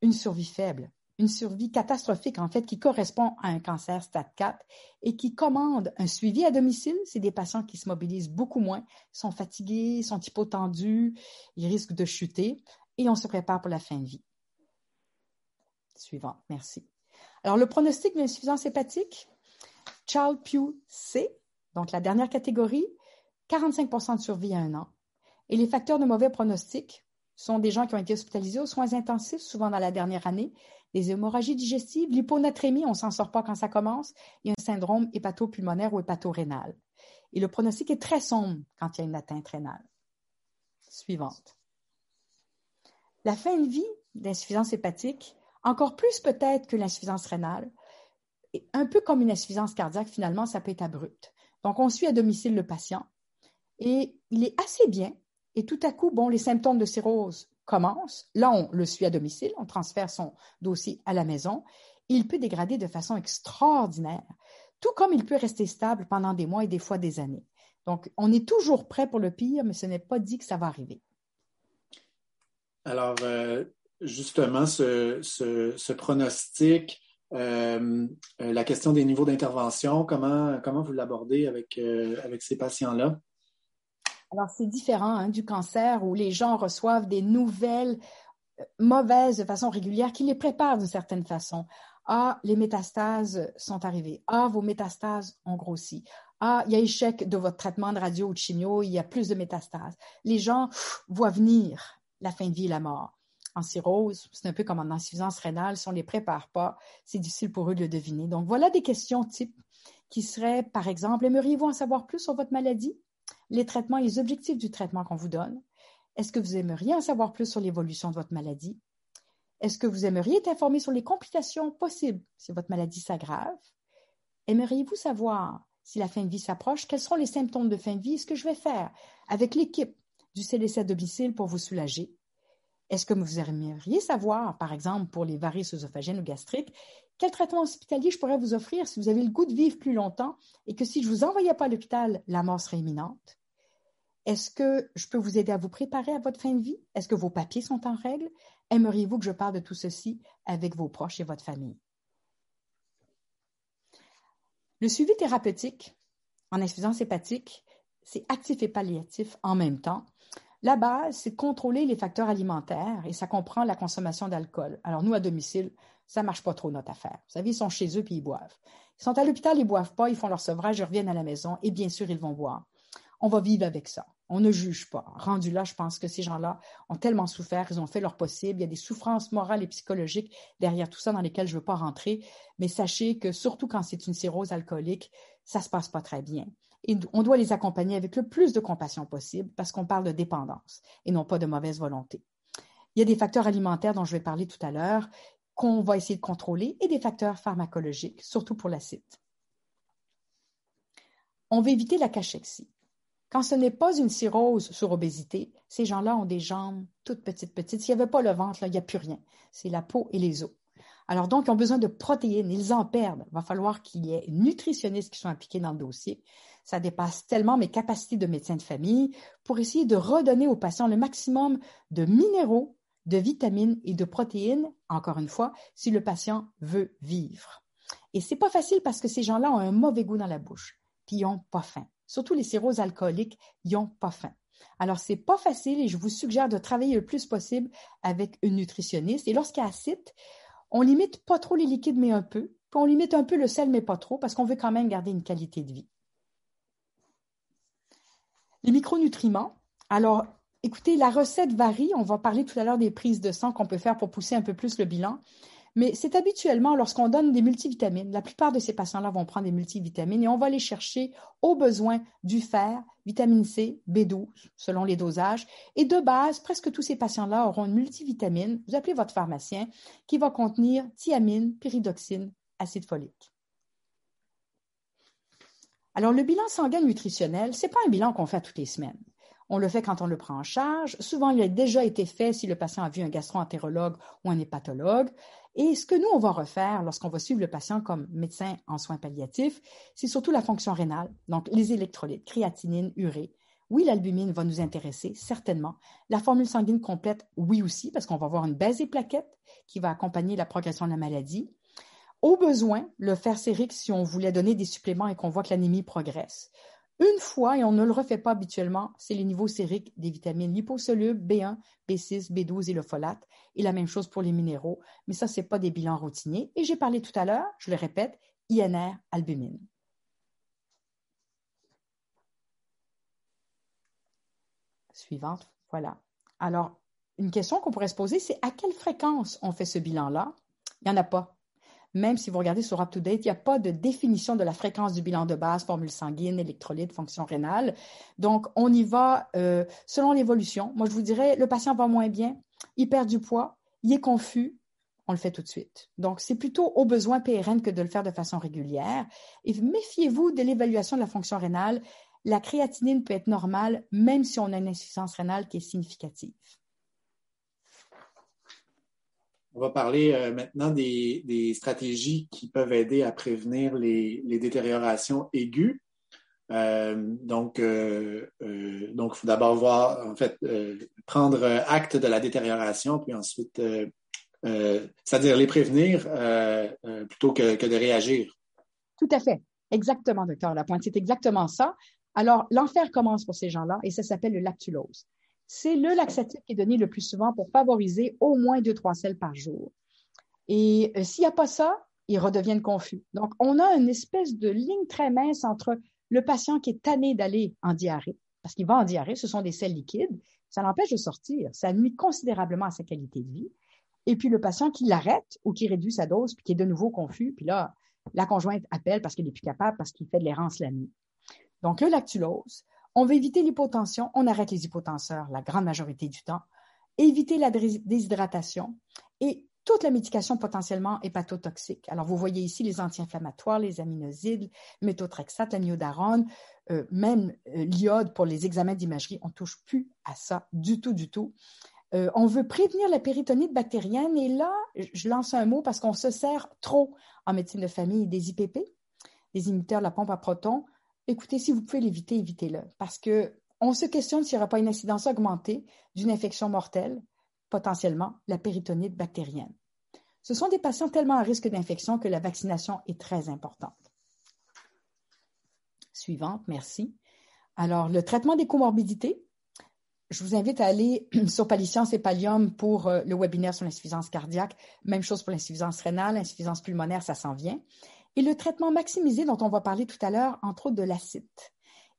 une survie faible une survie catastrophique, en fait, qui correspond à un cancer stade 4 et qui commande un suivi à domicile. C'est des patients qui se mobilisent beaucoup moins, sont fatigués, sont hypotendus, ils risquent de chuter et on se prépare pour la fin de vie. Suivant, merci. Alors, le pronostic de l'insuffisance hépatique, Child Pew C, donc la dernière catégorie, 45% de survie à un an. Et les facteurs de mauvais pronostic sont des gens qui ont été hospitalisés aux soins intensifs, souvent dans la dernière année, les hémorragies digestives, l'hyponatrémie, on s'en sort pas quand ça commence, et un syndrome hépatopulmonaire ou hépatorénal. Et le pronostic est très sombre quand il y a une atteinte rénale. Suivante. La fin de vie d'insuffisance hépatique, encore plus peut-être que l'insuffisance rénale, un peu comme une insuffisance cardiaque, finalement, ça peut être abrupt. Donc, on suit à domicile le patient et il est assez bien. Et tout à coup, bon, les symptômes de cirrhose commence. Là, on le suit à domicile, on transfère son dossier à la maison. Il peut dégrader de façon extraordinaire, tout comme il peut rester stable pendant des mois et des fois des années. Donc, on est toujours prêt pour le pire, mais ce n'est pas dit que ça va arriver. Alors, euh, justement, ce, pronostic, euh, euh, la question des niveaux d'intervention, comment, comment vous l'abordez avec, avec ces patients-là? Alors, c'est différent hein, du cancer où les gens reçoivent des nouvelles euh, mauvaises de façon régulière qui les préparent d'une certaine façon. Ah, les métastases sont arrivées. Ah, vos métastases ont grossi. Ah, il y a échec de votre traitement de radio ou de chimio, il y a plus de métastases. Les gens voient venir la fin de vie et la mort. En cirrhose, c'est un peu comme en insuffisance rénale, si on ne les prépare pas, c'est difficile pour eux de le deviner. Donc, voilà des questions types qui seraient, par exemple, aimeriez-vous en savoir plus sur votre maladie? Les traitements et les objectifs du traitement qu'on vous donne. Est-ce que vous aimeriez en savoir plus sur l'évolution de votre maladie? Est-ce que vous aimeriez être informé sur les complications possibles si votre maladie s'aggrave? Aimeriez-vous savoir si la fin de vie s'approche? Quels seront les symptômes de fin de vie? Ce que je vais faire avec l'équipe du CDC à domicile pour vous soulager? Est-ce que vous aimeriez savoir, par exemple, pour les varices œsophagiennes ou gastriques, quel traitement hospitalier je pourrais vous offrir si vous avez le goût de vivre plus longtemps et que si je ne vous envoyais pas à l'hôpital, la mort serait imminente? Est-ce que je peux vous aider à vous préparer à votre fin de vie? Est-ce que vos papiers sont en règle? Aimeriez-vous que je parle de tout ceci avec vos proches et votre famille? Le suivi thérapeutique en insuffisance hépatique, c'est actif et palliatif en même temps. La base, c'est contrôler les facteurs alimentaires et ça comprend la consommation d'alcool. Alors nous, à domicile, ça marche pas trop notre affaire. Vous savez, ils sont chez eux puis ils boivent. Ils sont à l'hôpital, ils boivent pas, ils font leur sevrage, ils reviennent à la maison et bien sûr, ils vont boire. On va vivre avec ça. On ne juge pas. Rendu là, je pense que ces gens-là ont tellement souffert, ils ont fait leur possible. Il y a des souffrances morales et psychologiques derrière tout ça dans lesquelles je ne veux pas rentrer. Mais sachez que surtout quand c'est une cirrhose alcoolique, ça ne se passe pas très bien. On doit les accompagner avec le plus de compassion possible parce qu'on parle de dépendance et non pas de mauvaise volonté. Il y a des facteurs alimentaires dont je vais parler tout à l'heure qu'on va essayer de contrôler et des facteurs pharmacologiques, surtout pour l'acide. On va éviter la cachexie. Quand ce n'est pas une cirrhose sur obésité, ces gens-là ont des jambes toutes petites, petites. S'il n'y avait pas le ventre, il n'y a plus rien. C'est la peau et les os. Alors donc, ils ont besoin de protéines, ils en perdent. Il va falloir qu'il y ait une nutritionniste qui soit impliquée dans le dossier. Ça dépasse tellement mes capacités de médecin de famille pour essayer de redonner aux patients le maximum de minéraux, de vitamines et de protéines, encore une fois, si le patient veut vivre. Et c'est pas facile parce que ces gens-là ont un mauvais goût dans la bouche, puis ils n'ont pas faim. Surtout les cirrhoses alcooliques, ils n'ont pas faim. Alors, c'est pas facile et je vous suggère de travailler le plus possible avec une nutritionniste. Et lorsqu'il y a acide, on limite pas trop les liquides, mais un peu. Puis on limite un peu le sel, mais pas trop, parce qu'on veut quand même garder une qualité de vie. Les micronutriments. Alors, écoutez, la recette varie. On va parler tout à l'heure des prises de sang qu'on peut faire pour pousser un peu plus le bilan. Mais c'est habituellement lorsqu'on donne des multivitamines, la plupart de ces patients-là vont prendre des multivitamines et on va aller chercher au besoin du fer, vitamine C, B12, selon les dosages. Et de base, presque tous ces patients-là auront une multivitamine, vous appelez votre pharmacien, qui va contenir thiamine, pyridoxine, acide folique. Alors, le bilan sanguin nutritionnel, ce n'est pas un bilan qu'on fait toutes les semaines. On le fait quand on le prend en charge. Souvent, il a déjà été fait si le patient a vu un gastroentérologue ou un hépatologue. Et ce que nous, on va refaire lorsqu'on va suivre le patient comme médecin en soins palliatifs, c'est surtout la fonction rénale, donc les électrolytes, créatinine, urée. Oui, l'albumine va nous intéresser, certainement. La formule sanguine complète, oui aussi, parce qu'on va avoir une baisse des plaquettes qui va accompagner la progression de la maladie. Au besoin, le fer sérique si on voulait donner des suppléments et qu'on voit que l'anémie progresse. Une fois, et on ne le refait pas habituellement, c'est les niveaux sériques des vitamines liposolubles B1, B6, B12 et le folate. Et la même chose pour les minéraux. Mais ça, ce n'est pas des bilans routiniers. Et j'ai parlé tout à l'heure, je le répète, INR, albumine. Suivante, voilà. Alors, une question qu'on pourrait se poser, c'est à quelle fréquence on fait ce bilan-là? Il n'y en a pas. Même si vous regardez sur UpToDate, il n'y a pas de définition de la fréquence du bilan de base, formule sanguine, électrolyte, fonction rénale. Donc, on y va euh, selon l'évolution. Moi, je vous dirais, le patient va moins bien, il perd du poids, il est confus, on le fait tout de suite. Donc, c'est plutôt au besoin PRN que de le faire de façon régulière. Et méfiez-vous de l'évaluation de la fonction rénale. La créatinine peut être normale, même si on a une insuffisance rénale qui est significative. On va parler euh, maintenant des, stratégies qui peuvent aider à prévenir les, détériorations aiguës. Euh, donc, euh, donc, faut d'abord voir, en fait, prendre acte de la détérioration, puis ensuite, c'est-à-dire les prévenir plutôt que, que, de réagir. Tout à fait. Exactement, docteur Lapointe. C'est exactement ça. Alors, l'enfer commence pour ces gens-là et ça s'appelle le lactulose c'est le laxatif qui est donné le plus souvent pour favoriser au moins deux, trois sels par jour. Et euh, s'il n'y a pas ça, ils redeviennent confus. Donc, on a une espèce de ligne très mince entre le patient qui est tanné d'aller en diarrhée, parce qu'il va en diarrhée, ce sont des sels liquides, ça l'empêche de sortir, ça nuit considérablement à sa qualité de vie. Et puis le patient qui l'arrête ou qui réduit sa dose, puis qui est de nouveau confus, puis là, la conjointe appelle parce qu'il n'est plus capable, parce qu'il fait de l'errance la nuit. Donc, le lactulose, on veut éviter l'hypotension, on arrête les hypotenseurs la grande majorité du temps, éviter la déshydratation et toute la médication potentiellement hépatotoxique. Alors, vous voyez ici les anti-inflammatoires, les aminosides, méthotrexate, l'amiodarone, euh, même euh, l'iode pour les examens d'imagerie. On ne touche plus à ça du tout, du tout. Euh, on veut prévenir la péritonite bactérienne et là, je lance un mot parce qu'on se sert trop en médecine de famille des IPP, des imiteurs de la pompe à protons, écoutez, si vous pouvez l'éviter, évitez-le. Parce qu'on se questionne s'il n'y aura pas une incidence augmentée d'une infection mortelle, potentiellement la péritonite bactérienne. Ce sont des patients tellement à risque d'infection que la vaccination est très importante. Suivante, merci. Alors, le traitement des comorbidités. Je vous invite à aller sur Paliscience et Pallium pour euh, le webinaire sur l'insuffisance cardiaque. Même chose pour l'insuffisance rénale, l'insuffisance pulmonaire, ça s'en vient et le traitement maximisé dont on va parler tout à l'heure, entre autres de l'acide.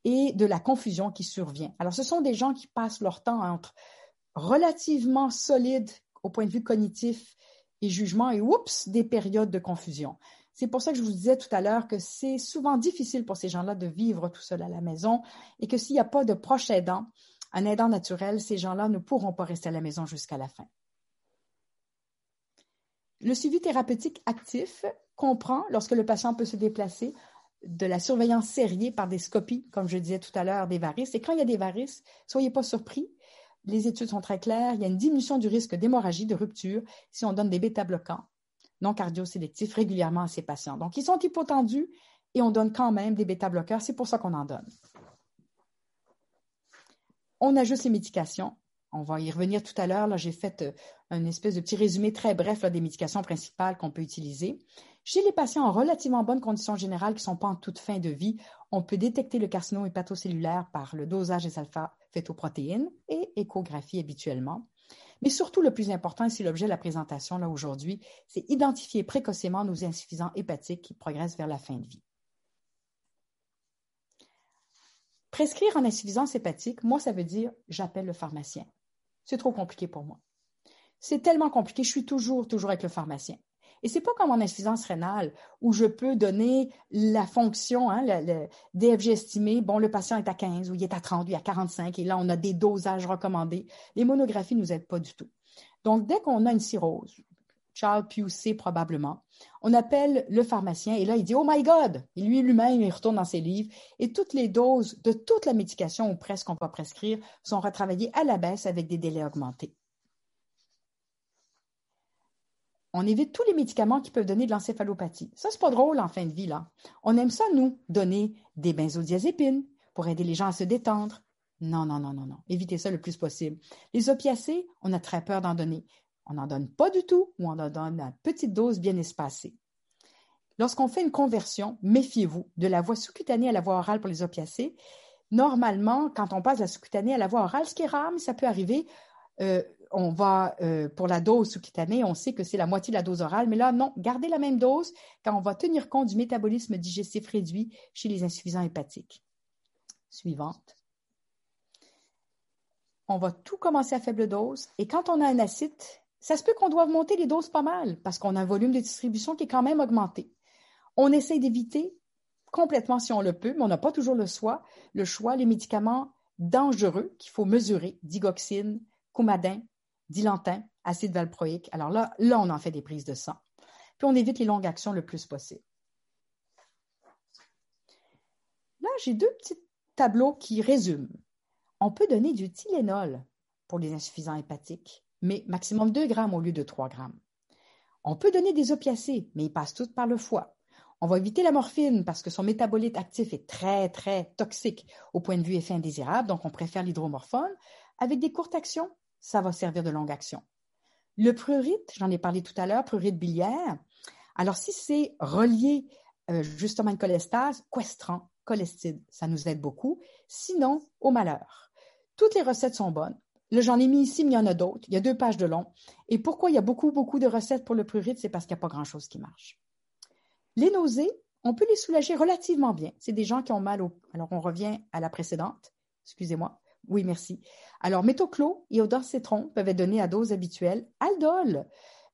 et de la confusion qui survient. Alors, ce sont des gens qui passent leur temps entre relativement solides au point de vue cognitif et jugement et oups, des périodes de confusion. C'est pour ça que je vous disais tout à l'heure que c'est souvent difficile pour ces gens-là de vivre tout seul à la maison et que s'il n'y a pas de proche aidant, un aidant naturel, ces gens-là ne pourront pas rester à la maison jusqu'à la fin. Le suivi thérapeutique actif comprend, lorsque le patient peut se déplacer, de la surveillance serrée par des scopies, comme je disais tout à l'heure, des varices. Et quand il y a des varices, soyez pas surpris. Les études sont très claires. Il y a une diminution du risque d'hémorragie, de rupture, si on donne des bêta-bloquants non cardiosélectifs régulièrement à ces patients. Donc, ils sont hypotendus et on donne quand même des bêta-bloqueurs. C'est pour ça qu'on en donne. On ajuste les médications. On va y revenir tout à l'heure. Là, j'ai fait euh, un espèce de petit résumé très bref des médications principales qu'on peut utiliser. Chez les patients en relativement bonne condition générale qui ne sont pas en toute fin de vie, on peut détecter le carcinome hépatocellulaire par le dosage des alpha-phétoprotéines et échographie habituellement. Mais surtout, le plus important, et c'est l'objet de la présentation là aujourd'hui, c'est identifier précocement nos insuffisants hépatiques qui progressent vers la fin de vie. Prescrire en insuffisance hépatique, moi, ça veut dire j'appelle le pharmacien. C'est trop compliqué pour moi. C'est tellement compliqué, je suis toujours, toujours avec le pharmacien. Et c'est pas comme en insuffisance rénale où je peux donner la fonction, hein, le, DFG estimé, bon, le patient est à 15 ou il est à 30, il est à 45 et là, on a des dosages recommandés. Les monographies nous aident pas du tout. Donc, dès qu'on a une cirrhose, Charles Pusey probablement, on appelle le pharmacien et là, il dit Oh my God! Et lui lui-même, il retourne dans ses livres et toutes les doses de toute la médication ou presque qu'on va prescrire sont retravaillées à la baisse avec des délais augmentés. On évite tous les médicaments qui peuvent donner de l'encéphalopathie. Ça, c'est pas drôle en fin de vie, là. On aime ça, nous, donner des benzodiazépines pour aider les gens à se détendre. Non, non, non, non, non. Évitez ça le plus possible. Les opiacés, on a très peur d'en donner. On n'en donne pas du tout ou on en donne à petite dose bien espacée. Lorsqu'on fait une conversion, méfiez-vous de la voie sous-cutanée à la voie orale pour les opiacés. Normalement, quand on passe de la sous-cutanée à la voie orale, ce qui est rare, mais ça peut arriver, euh, on va, euh, pour la dose sous-cutanée, on sait que c'est la moitié de la dose orale, mais là, non, gardez la même dose quand on va tenir compte du métabolisme digestif réduit chez les insuffisants hépatiques. Suivante. On va tout commencer à faible dose et quand on a un acide, ça se peut qu'on doive monter les doses pas mal parce qu'on a un volume de distribution qui est quand même augmenté. On essaie d'éviter complètement si on le peut, mais on n'a pas toujours le choix, le choix, les médicaments dangereux qu'il faut mesurer, digoxine, coumadin, dilantin, acide valproïque. Alors là, là, on en fait des prises de sang. Puis on évite les longues actions le plus possible. Là, j'ai deux petits tableaux qui résument. On peut donner du Tylenol pour les insuffisants hépatiques, mais maximum 2 grammes au lieu de 3 grammes. On peut donner des opiacés, mais ils passent toutes par le foie. On va éviter la morphine parce que son métabolite actif est très, très toxique au point de vue effet indésirable, donc on préfère l'hydromorphone avec des courtes actions ça va servir de longue action. Le prurite, j'en ai parlé tout à l'heure, prurite biliaire. Alors, si c'est relié euh, justement à une cholestase, questran, cholestide, ça nous aide beaucoup. Sinon, au malheur. Toutes les recettes sont bonnes. Là, j'en ai mis ici, mais il y en a d'autres. Il y a deux pages de long. Et pourquoi il y a beaucoup, beaucoup de recettes pour le prurite? C'est parce qu'il n'y a pas grand-chose qui marche. Les nausées, on peut les soulager relativement bien. C'est des gens qui ont mal au... Alors, on revient à la précédente. Excusez-moi. Oui, merci. Alors, métoclo et citron peuvent être donnés à dose habituelle. Aldol,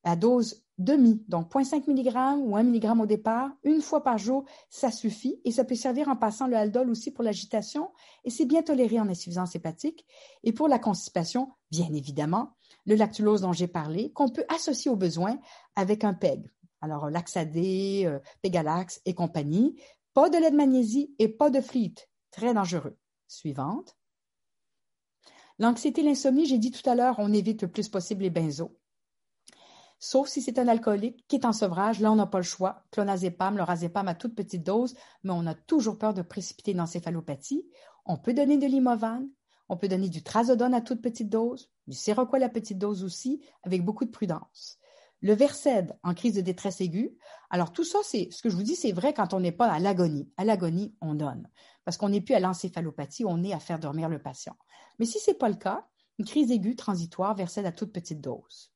à dose demi, donc 0,5 mg ou 1 mg au départ, une fois par jour, ça suffit et ça peut servir en passant le aldol aussi pour l'agitation et c'est bien toléré en insuffisance hépatique. Et pour la constipation, bien évidemment, le lactulose dont j'ai parlé, qu'on peut associer au besoin avec un PEG. Alors, Laxadé, euh, Pegalax et compagnie. Pas de lait de magnésie et pas de fleet. Très dangereux. Suivante. L'anxiété, l'insomnie, j'ai dit tout à l'heure, on évite le plus possible les benzos. Sauf si c'est un alcoolique qui est en sevrage, là, on n'a pas le choix. Clonazepam, lorazepam à toute petite dose, mais on a toujours peur de précipiter une encéphalopathie. On peut donner de l'imovan, on peut donner du trazodone à toute petite dose, du séroquel à petite dose aussi, avec beaucoup de prudence. Le Versed en crise de détresse aiguë. Alors tout ça, c'est ce que je vous dis, c'est vrai quand on n'est pas à l'agonie. À l'agonie, on donne parce qu'on n'est plus à l'encéphalopathie, on est à faire dormir le patient. Mais si ce n'est pas le cas, une crise aiguë transitoire versée à toute petite dose.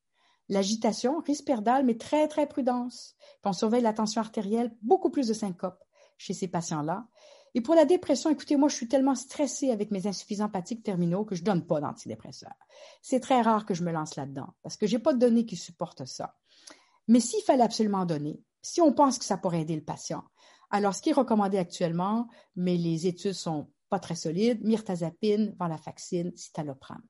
L'agitation, risperdal, mais très, très prudence. on surveille la tension artérielle, beaucoup plus de syncope chez ces patients-là. Et pour la dépression, écoutez, moi, je suis tellement stressée avec mes insuffisants hépatiques terminaux que je ne donne pas d'antidépresseurs. C'est très rare que je me lance là-dedans parce que je n'ai pas de données qui supportent ça. Mais s'il fallait absolument donner, si on pense que ça pourrait aider le patient, alors ce qui est recommandé actuellement, mais les études sont pas très solides, myrtazapine, venlafaxine, citalopram.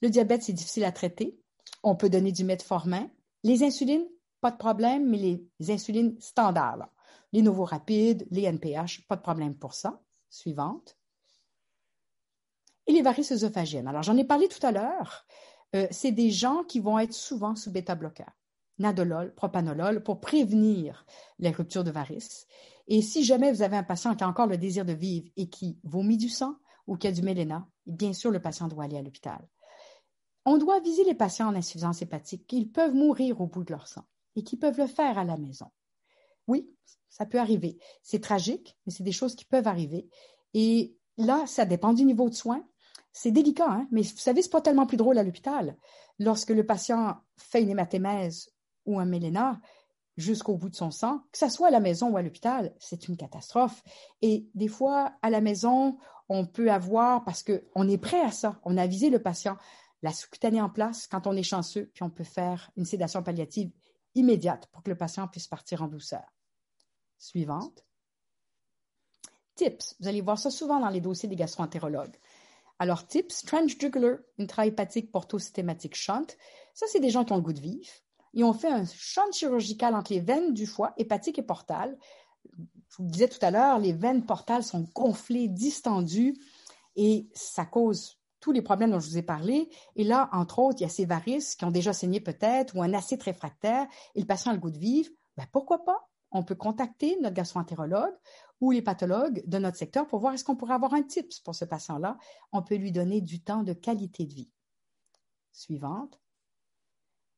Le diabète, c'est difficile à traiter. On peut donner du metformin. Les insulines, pas de problème, mais les insulines standards, les nouveaux rapides, les NPH, pas de problème pour ça. Suivante. Et les varices œsophagiennes. Alors, j'en ai parlé tout à l'heure. Euh, c'est des gens qui vont être souvent sous bêta-bloqueur, nadolol, propanolol, pour prévenir les ruptures de varices. Et si jamais vous avez un patient qui a encore le désir de vivre et qui vomit du sang ou qui a du méléna, bien sûr, le patient doit aller à l'hôpital. On doit viser les patients en insuffisance hépatique qui peuvent mourir au bout de leur sang et qui peuvent le faire à la maison. Oui, ça peut arriver. C'est tragique, mais c'est des choses qui peuvent arriver. Et là, ça dépend du niveau de soins. C'est délicat, hein? mais vous savez, c'est pas tellement plus drôle à l'hôpital. Lorsque le patient fait une hématémèse ou un méléna jusqu'au bout de son sang, que ce soit à la maison ou à l'hôpital, c'est une catastrophe. Et des fois, à la maison, on peut avoir, parce qu'on est prêt à ça, on a avisé le patient, la sous-cutanée en place quand on est chanceux, puis on peut faire une sédation palliative immédiate pour que le patient puisse partir en douceur. Suivante. TIPS. Vous allez voir ça souvent dans les dossiers des gastroentérologues. Alors, TIPS, transjugular intrahépatique portosystématique shunt, ça, c'est des gens qui ont le goût de vivre. Ils ont fait un shunt chirurgical entre les veines du foie, hépatique et portale. Je vous disais tout à l'heure, les veines portales sont gonflées, distendues, et ça cause tous les problèmes dont je vous ai parlé. Et là, entre autres, il y a ces varices qui ont déjà saigné peut-être ou un acide réfractaire et le patient a le goût de vivre. Ben, pourquoi pas? On peut contacter notre gastroentérologue ou les pathologues de notre secteur pour voir est-ce qu'on pourrait avoir un tips pour ce patient-là. On peut lui donner du temps de qualité de vie. Suivante.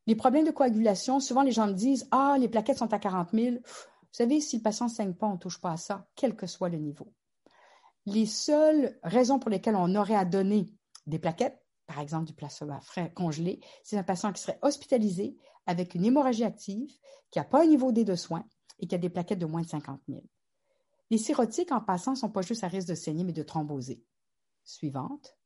Les problèmes de coagulation, souvent les gens me disent Ah, les plaquettes sont à 40 000. Vous savez, si le patient ne saigne pas, on ne touche pas à ça, quel que soit le niveau. Les seules raisons pour lesquelles on aurait à donner des plaquettes, par exemple du plasma frais congelé, c'est un patient qui serait hospitalisé avec une hémorragie active, qui n'a pas un niveau D de soins et qui a des plaquettes de moins de 50 000. Les cirrhotiques, en passant, ne sont pas juste à risque de saigner, mais de thromboser. Suivante.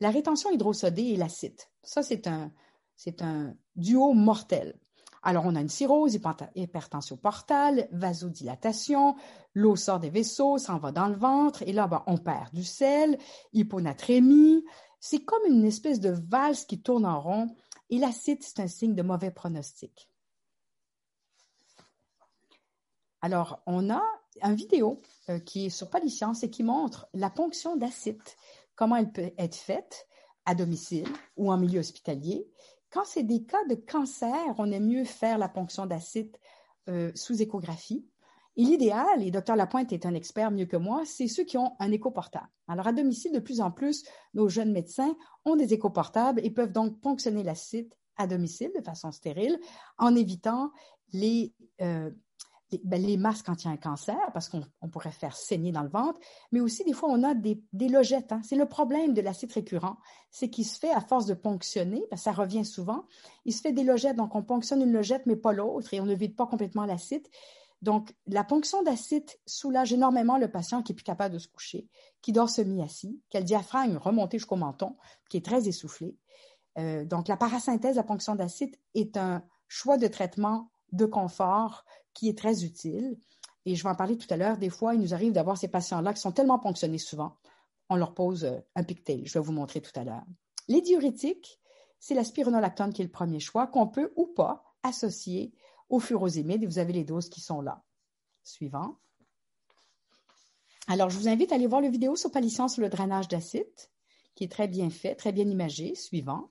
La rétention hydrosodée et l'acide. Ça, c'est un, c'est un duo mortel. Alors, on a une cirrhose, hypertension portale, vasodilatation, l'eau sort des vaisseaux, s'en va dans le ventre, et là, ben, on perd du sel, hyponatrémie. C'est comme une espèce de valse qui tourne en rond, et l'acide, c'est un signe de mauvais pronostic. Alors, on a une vidéo euh, qui est sur Paliscience et qui montre la ponction d'acide, comment elle peut être faite à domicile ou en milieu hospitalier, quand c'est des cas de cancer, on aime mieux faire la ponction d'acide euh, sous échographie. Et l'idéal, et Dr Lapointe est un expert mieux que moi, c'est ceux qui ont un écho portable. Alors à domicile, de plus en plus, nos jeunes médecins ont des échos portables et peuvent donc ponctionner l'acide à domicile de façon stérile en évitant les, euh, ben, les masques quand il y a un cancer, parce qu'on pourrait faire saigner dans le ventre, mais aussi des fois on a des, logettes. Hein. C'est le problème de l'acide récurrent, c'est qu'il se fait à force de ponctionner, parce que ça revient souvent, il se fait des logettes, donc on ponctionne une logette mais pas l'autre et on ne vide pas complètement l'acide. Donc la ponction d'acide soulage énormément le patient qui est plus capable de se coucher, qui dort semi-assis, qui a le diaphragme remonté jusqu'au menton, qui est très essoufflé. Euh, donc la parasynthèse, la ponction d'acide est un choix de traitement de confort qui est très utile. Et je vais en parler tout à l'heure. Des fois, il nous arrive d'avoir ces patients-là qui sont tellement ponctionnés souvent, on leur pose euh, un pictail. Je vais vous montrer tout à l'heure. Les diurétiques, c'est la spironolactone qui est le premier choix, qu'on peut ou pas associer au furosémide. Et vous avez les doses qui sont là. Suivant. Alors, je vous invite à aller voir le vidéo sur Paliscience sur le drainage d'acide, qui est très bien fait, très bien imagé. Suivant.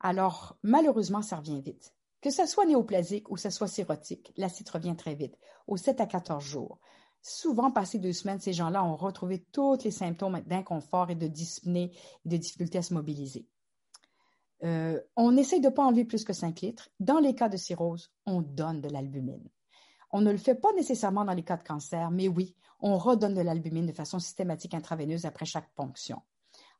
Alors, malheureusement, ça revient vite. Que ce soit néoplasique ou que ce soit cirrhotique, l'acide revient très vite, aux 7 à 14 jours. Souvent, passé deux semaines, ces gens-là ont retrouvé tous les symptômes d'inconfort et de dyspnée et de difficulté à se mobiliser. Euh, on essaye de ne pas enlever plus que 5 litres. Dans les cas de cirrhose, on donne de l'albumine. On ne le fait pas nécessairement dans les cas de cancer, mais oui, on redonne de l'albumine de façon systématique intraveineuse après chaque ponction.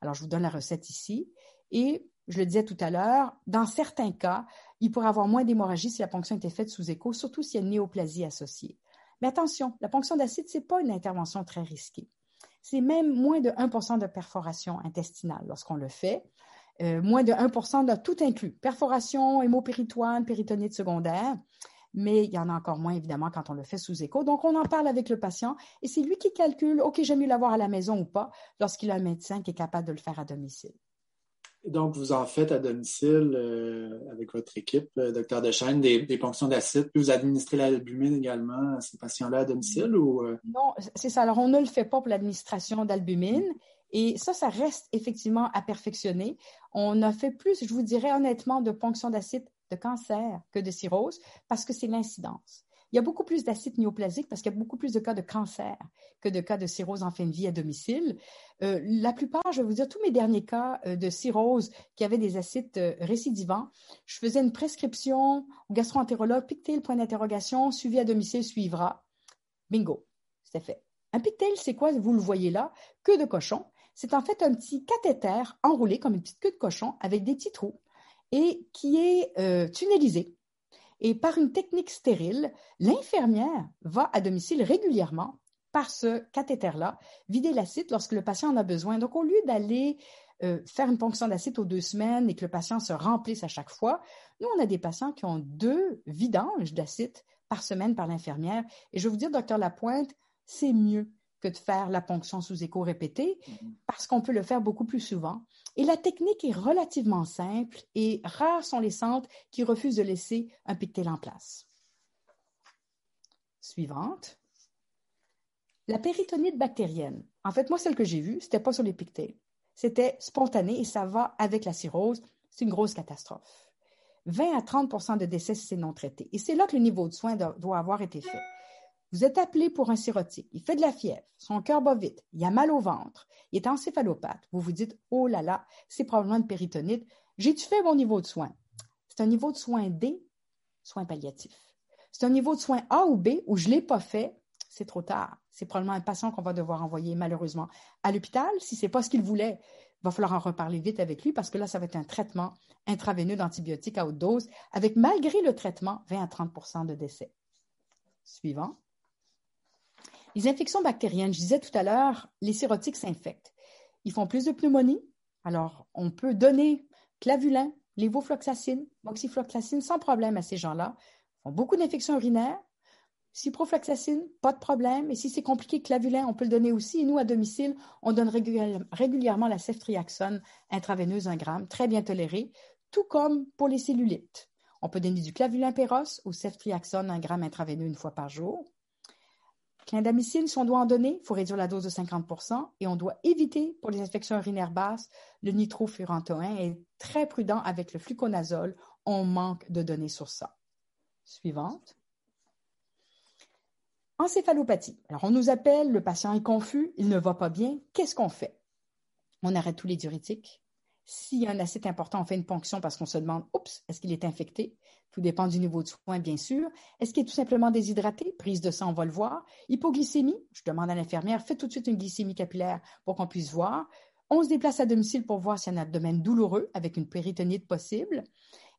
Alors, je vous donne la recette ici. Et je le disais tout à l'heure, dans certains cas, il pourrait avoir moins d'hémorragie si la ponction était faite sous écho, surtout s'il y a une néoplasie associée. Mais attention, la ponction d'acide, ce n'est pas une intervention très risquée. C'est même moins de 1% de perforation intestinale lorsqu'on le fait. Euh, moins de 1% de tout inclus. Perforation, hémopéritoine, péritonite secondaire. Mais il y en a encore moins, évidemment, quand on le fait sous écho. Donc, on en parle avec le patient et c'est lui qui calcule, OK, j'aime mieux l'avoir à la maison ou pas, lorsqu'il a un médecin qui est capable de le faire à domicile. Donc, vous en faites à domicile euh, avec votre équipe, euh, docteur Dechaine, des, ponctions d'acide, puis vous administrez l'albumine également à ces patients-là à domicile ou euh? Non, c'est ça. Alors, on ne le fait pas pour l'administration d'albumine. Et ça, ça reste effectivement à perfectionner. On a fait plus, je vous dirais honnêtement, de ponctions d'acide de cancer que de cirrhose parce que c'est l'incidence. Il y a beaucoup plus d'acide néoplasique parce qu'il y a beaucoup plus de cas de cancer que de cas de cirrhose en fin de vie à domicile. Euh, la plupart, je vais vous dire, tous mes derniers cas euh, de cirrhose qui avaient des acides euh, récidivants, je faisais une prescription au gastro-entérologue, le point d'interrogation, suivi à domicile, suivra. Bingo, c'était fait. Un pictel, c'est quoi? Vous le voyez là, queue de cochon. C'est en fait un petit cathéter enroulé comme une petite queue de cochon avec des petits trous et qui est tunnelisé et par une technique stérile, l'infirmière va à domicile régulièrement par ce cathéter-là vider l'acide lorsque le patient en a besoin. Donc, au lieu d'aller euh, faire une ponction d'acide aux deux semaines et que le patient se remplisse à chaque fois, nous, on a des patients qui ont deux vidanges d'acide par semaine par l'infirmière. Et je vais vous dire, docteur Lapointe, c'est mieux que de faire la ponction sous écho répétée mm-hmm. parce qu'on peut le faire beaucoup plus souvent. Et la technique est relativement simple et rares sont les centres qui refusent de laisser un pictel en place. Suivante. La péritonite bactérienne. En fait, moi, celle que j'ai vue, c'était pas sur les pictels. C'était spontané et ça va avec la cirrhose. C'est une grosse catastrophe. 20 à 30% de décès si c'est non traité. Et c'est là que le niveau de soins doit avoir été fait. Vous êtes appelé pour un cirrhotique, il fait de la fièvre, son cœur bat vite, il a mal au ventre, il est encéphalopathe. Vous vous dites, oh là là, c'est probablement une péritonite. J'ai-tu fait mon niveau de soins? C'est un niveau de soins D, soins palliatifs. C'est un niveau de soins A ou B où je ne l'ai pas fait, c'est trop tard. C'est probablement un patient qu'on va devoir envoyer malheureusement à l'hôpital. Si ce n'est pas ce qu'il voulait, il va falloir en reparler vite avec lui parce que là, ça va être un traitement intraveineux d'antibiotiques à haute dose avec, malgré le traitement, 20 à 30% de décès. Suivant. Les infections bactériennes, je disais tout à l'heure, les sérotiques s'infectent. Ils font plus de pneumonie. Alors, on peut donner clavulin, lévofloxacine, moxifloxacine sans problème à ces gens-là. Ils font beaucoup d'infections urinaires. Ciprofloxacine, pas de problème. Et si c'est compliqué, clavulin, on peut le donner aussi. Et nous, à domicile, on donne régulièrement la ceftriaxone intraveineuse 1 gramme, très bien tolérée, tout comme pour les cellulites. On peut donner du clavulin péros ou ceftriaxone 1 gramme intraveineux une fois par jour. Clindamycine, si on doit en donner, il faut réduire la dose de 50% et on doit éviter, pour les infections urinaires basses, le nitrofurantoin et être très prudent avec le fluconazole. On manque de données sur ça. Suivante. Encéphalopathie. Alors, on nous appelle, le patient est confus, il ne va pas bien. Qu'est-ce qu'on fait? On arrête tous les diurétiques. S'il y a un acide important, on fait une ponction parce qu'on se demande, oups, est-ce qu'il est infecté? Tout dépend du niveau de soin, bien sûr. Est-ce qu'il est tout simplement déshydraté? Prise de sang, on va le voir. Hypoglycémie, je demande à l'infirmière, faites tout de suite une glycémie capillaire pour qu'on puisse voir. On se déplace à domicile pour voir s'il y a un abdomen douloureux avec une péritonite possible.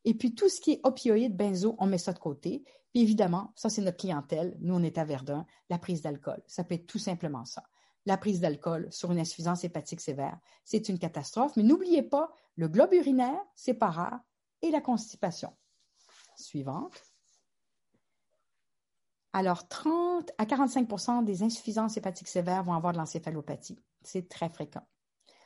Et puis tout ce qui est opioïdes, benzo, on met ça de côté. Puis évidemment, ça c'est notre clientèle. Nous, on est à Verdun, la prise d'alcool. Ça peut être tout simplement ça. La prise d'alcool sur une insuffisance hépatique sévère, c'est une catastrophe. Mais n'oubliez pas, le globe urinaire, c'est pas rare, et la constipation suivante. Alors, 30 à 45% des insuffisances hépatiques sévères vont avoir de l'encéphalopathie. C'est très fréquent.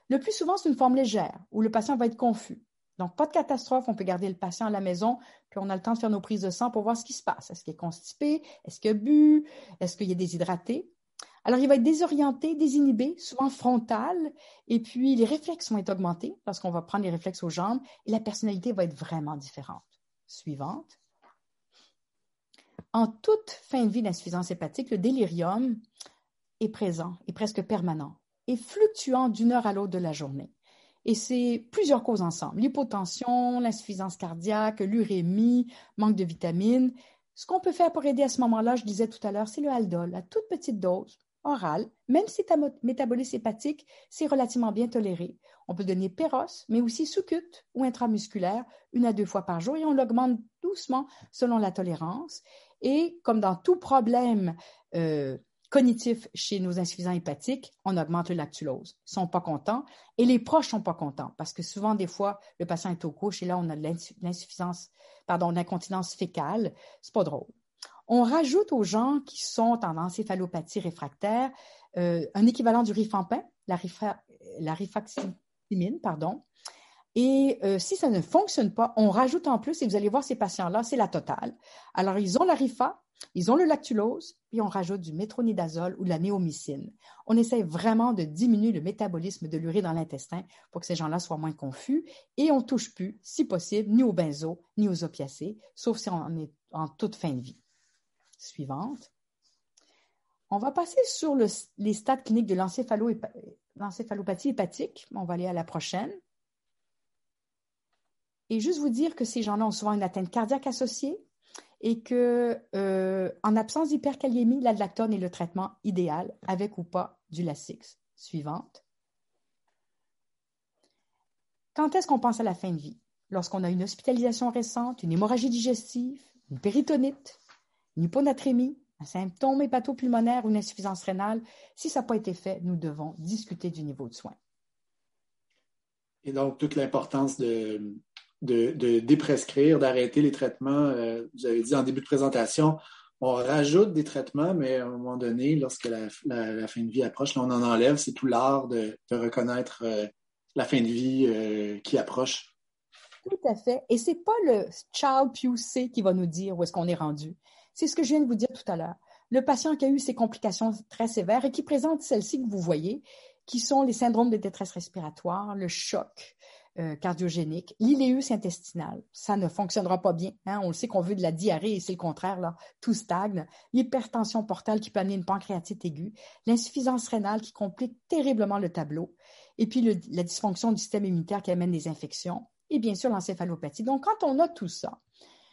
Le plus souvent, c'est une forme légère où le patient va être confus. Donc, pas de catastrophe, on peut garder le patient à la maison, puis on a le temps de faire nos prises de sang pour voir ce qui se passe. Est-ce qu'il est constipé? Est-ce qu'il a bu? Est-ce qu'il est déshydraté? Alors, il va être désorienté, désinhibé, souvent frontal, et puis les réflexes vont être augmentés lorsqu'on va prendre les réflexes aux jambes, et la personnalité va être vraiment différente suivante. En toute fin de vie d'insuffisance hépatique, le délirium est présent, est presque permanent, et fluctuant d'une heure à l'autre de la journée. Et c'est plusieurs causes ensemble. L'hypotension, l'insuffisance cardiaque, l'urémie, manque de vitamines. Ce qu'on peut faire pour aider à ce moment-là, je disais tout à l'heure, c'est le Haldol, à toute petite dose. Oral, même si un métabolisme hépatique, c'est relativement bien toléré. On peut donner péros, mais aussi sous-cute ou intramusculaire, une à deux fois par jour, et on l'augmente doucement selon la tolérance. Et comme dans tout problème euh, cognitif chez nos insuffisants hépatiques, on augmente le lactulose. Ils sont pas contents et les proches sont pas contents parce que souvent, des fois, le patient est au couche et là, on a l'insuffisance, pardon, l'incontinence fécale. C'est pas drôle. On rajoute aux gens qui sont en encéphalopathie réfractaire euh, un équivalent du rifampin, la, rifaximine, pardon. Et euh, si ça ne fonctionne pas, on rajoute en plus, et vous allez voir ces patients-là, c'est la totale. Alors, ils ont la rifa, ils ont le lactulose, puis on rajoute du métronidazole ou de la néomycine. On essaie vraiment de diminuer le métabolisme de l'urée dans l'intestin pour que ces gens-là soient moins confus et on touche plus, si possible, ni aux benzo, ni aux opiacés, sauf si on est en toute fin de vie. Suivante. On va passer sur les stades cliniques de l'encéphalopathie hépatique. On va aller à la prochaine. Et juste vous dire que ces gens-là ont souvent une atteinte cardiaque associée, et que euh, en absence d'hyperkaliémie, l'adlactone est le traitement idéal avec ou pas du Lasix. Suivante. Quand est-ce qu'on pense à la fin de vie? Lorsqu'on a une hospitalisation récente, une hémorragie digestive, une péritonite, une hyponatrémie, un symptôme hépatopulmonaire ou une insuffisance rénale. Si ça n'a pas été fait, nous devons discuter du niveau de soins. Et donc, toute l'importance de, de, déprescrire, d'arrêter les traitements. Euh, vous avez dit en début de présentation, on rajoute des traitements, mais à un moment donné, lorsque la, fin de vie approche, là, on en enlève. C'est tout l'art de, reconnaître euh, la fin de vie euh, qui approche. Tout à fait. Et c'est pas le child PUC qui va nous dire où est-ce qu'on est rendu. C'est ce que je viens de vous dire tout à l'heure. Le patient qui a eu ces complications très sévères et qui présente celles-ci que vous voyez, qui sont les syndromes de détresse respiratoire, le choc, euh, cardiogénique. L'iléus intestinal, ça ne fonctionnera pas bien. Hein. On le sait qu'on veut de la diarrhée et c'est le contraire, tout stagne. L'hypertension portale qui peut amener une pancréatite aiguë, l'insuffisance rénale qui complique terriblement le tableau, et puis la dysfonction du système immunitaire qui amène des infections, et bien sûr l'encéphalopathie. Donc quand on a tout ça,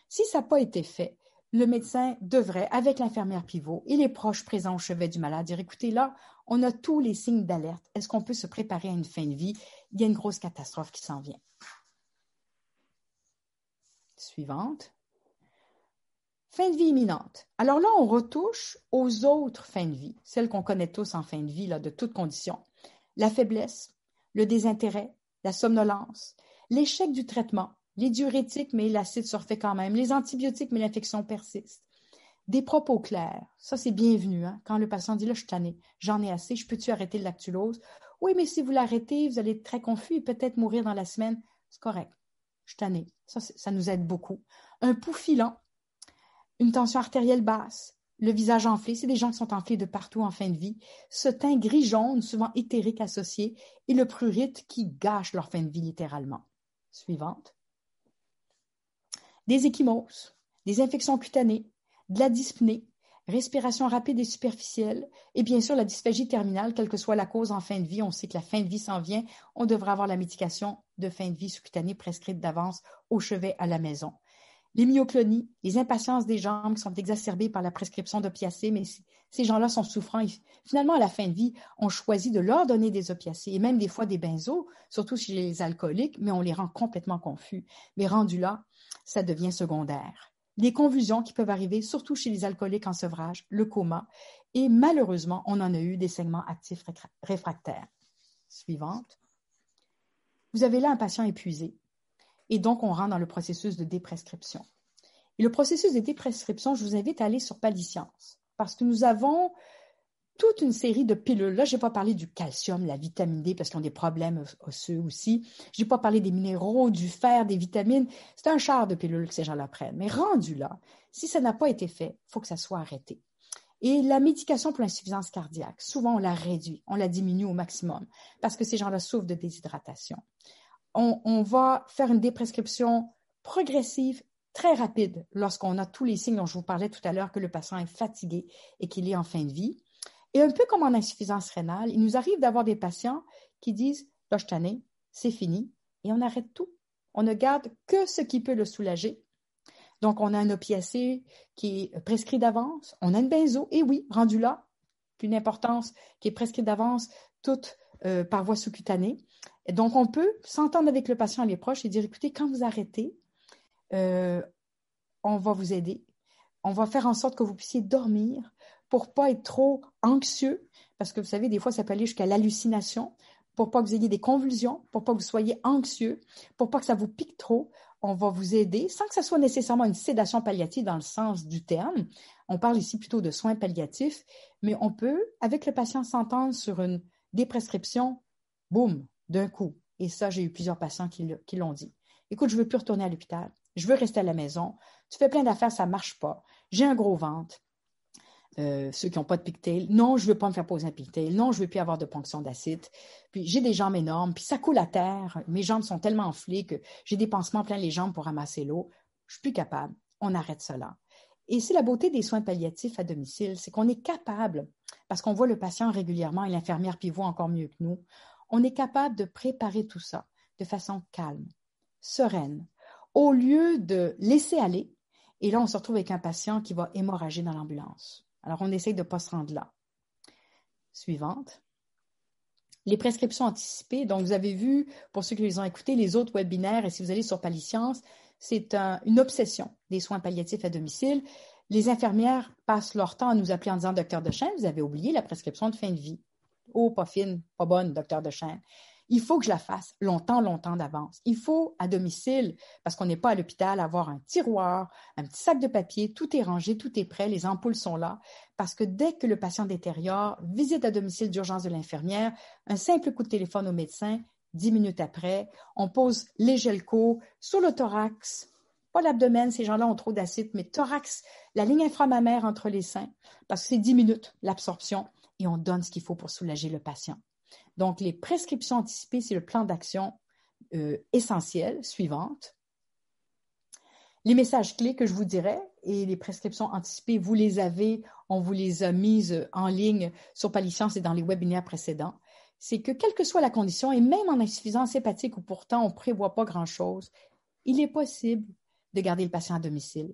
si ça n'a pas été fait, le médecin devrait, avec l'infirmière pivot et les proches présents au chevet du malade, dire écoutez, là, on a tous les signes d'alerte. Est-ce qu'on peut se préparer à une fin de vie? Il y a une grosse catastrophe qui s'en vient. Suivante. Fin de vie imminente. Alors là, on retouche aux autres fins de vie, celles qu'on connaît tous en fin de vie, de toutes conditions. La faiblesse, le désintérêt, la somnolence, l'échec du traitement, les diurétiques, mais l'acide surfait quand même. Les antibiotiques, mais l'infection persiste. Des propos clairs. Ça, c'est bienvenu. Hein? Quand le patient dit, là, je suis j'en ai assez, je peux-tu arrêter le lactulose? Oui, mais si vous l'arrêtez, vous allez être très confus et peut-être mourir dans la semaine. C'est correct. Je suis. Ça, ça nous aide beaucoup. Un pouls filant, une tension artérielle basse, le visage enflé, c'est des gens qui sont enflés de partout en fin de vie, ce teint gris-jaune, souvent éthérique associé, et le prurite qui gâche leur fin de vie littéralement. Suivante des échymoses, des infections cutanées, de la dyspnée, respiration rapide et superficielle, et bien sûr la dysphagie terminale, quelle que soit la cause en fin de vie. On sait que la fin de vie s'en vient. On devrait avoir la médication de fin de vie sous-cutanée prescrite d'avance au chevet à la maison. Les myoclonies, les impatiences des jambes qui sont exacerbées par la prescription d'opiacés, mais ces gens-là sont souffrants finalement, à la fin de vie, on choisit de leur donner des opiacés et même des fois des benzos, surtout chez les alcooliques, mais on les rend complètement confus. Mais rendu là, ça devient secondaire. Les convulsions qui peuvent arriver, surtout chez les alcooliques en sevrage, le coma, et malheureusement, on en a eu des segments actifs réfractaires. Suivante. Vous avez là un patient épuisé, et donc on rentre dans le processus de déprescription. Et le processus de déprescription, je vous invite à aller sur Paliscience, parce que nous avons toute une série de pilules. Là, je n'ai pas parlé du calcium, la vitamine D, parce qu'ils ont des problèmes osseux aussi. Je n'ai pas parlé des minéraux, du fer, des vitamines. C'est un char de pilules que ces gens-là prennent. Mais rendu là, si ça n'a pas été fait, il faut que ça soit arrêté. Et la médication pour l'insuffisance cardiaque, souvent on la réduit, on la diminue au maximum, parce que ces gens-là souffrent de déshydratation. On, on va faire une déprescription progressive très rapide lorsqu'on a tous les signes dont je vous parlais tout à l'heure que le patient est fatigué et qu'il est en fin de vie. Et un peu comme en insuffisance rénale, il nous arrive d'avoir des patients qui disent Là, c'est fini, et on arrête tout. On ne garde que ce qui peut le soulager. Donc, on a un opiacé qui est prescrit d'avance, on a une benzo, et oui, rendu là, une importance qui est prescrite d'avance, toute euh, par voie sous-cutanée. Donc, on peut s'entendre avec le patient et les proches et dire, écoutez, quand vous arrêtez, euh, on va vous aider. On va faire en sorte que vous puissiez dormir pour pas être trop anxieux, parce que vous savez, des fois, ça peut aller jusqu'à l'hallucination, pour pas que vous ayez des convulsions, pour pas que vous soyez anxieux, pour pas que ça vous pique trop. On va vous aider sans que ce soit nécessairement une sédation palliative dans le sens du terme. On parle ici plutôt de soins palliatifs, mais on peut, avec le patient, s'entendre sur une des prescriptions, boum, d'un coup. Et ça, j'ai eu plusieurs patients qui l'ont dit. Écoute, je veux plus retourner à l'hôpital. Je veux rester à la maison. Tu fais plein d'affaires, ça marche pas. J'ai un gros ventre. Euh, ceux qui n'ont pas de pigtail. Non, je ne veux pas me faire poser un pigtail. Non, je ne veux plus avoir de ponction d'acide. Puis j'ai des jambes énormes, puis ça coule à terre. Mes jambes sont tellement enflées que j'ai des pansements plein les jambes pour ramasser l'eau. Je suis plus capable. On arrête cela. Et c'est la beauté des soins palliatifs à domicile, c'est qu'on est capable, parce qu'on voit le patient régulièrement et l'infirmière pivot encore mieux que nous, on est capable de préparer tout ça de façon calme, sereine, au lieu de laisser aller. Et là, on se retrouve avec un patient qui va hémorrager dans l'ambulance. Alors, on essaye de ne pas se rendre là. Suivante. Les prescriptions anticipées. Donc, vous avez vu, pour ceux qui les ont écoutés, les autres webinaires, et si vous allez sur Paliscience, c'est une obsession des soins palliatifs à domicile. Les infirmières passent leur temps à nous appeler en disant Docteur de chêne, vous avez oublié la prescription de fin de vie. Oh, pas fine, pas bonne, docteur de chêne. Il faut que je la fasse longtemps, longtemps d'avance. Il faut à domicile, parce qu'on n'est pas à l'hôpital, avoir un tiroir, un petit sac de papier, tout est rangé, tout est prêt, les ampoules sont là, parce que dès que le patient détériore, visite à domicile d'urgence de l'infirmière, un simple coup de téléphone au médecin, Dix minutes après, on pose les gelcos sur le thorax, pas l'abdomen, ces gens-là ont trop d'acide, mais thorax, la ligne inframammaire entre les seins, parce que c'est dix minutes l'absorption, et on donne ce qu'il faut pour soulager le patient. Donc, les prescriptions anticipées, c'est le plan d'action euh, essentiel suivante. Les messages clés que je vous dirais et les prescriptions anticipées, vous les avez, on vous les a mises en ligne sur Paliscience et dans les webinaires précédents c'est que quelle que soit la condition, et même en insuffisance hépatique où pourtant on ne prévoit pas grand-chose, il est possible de garder le patient à domicile.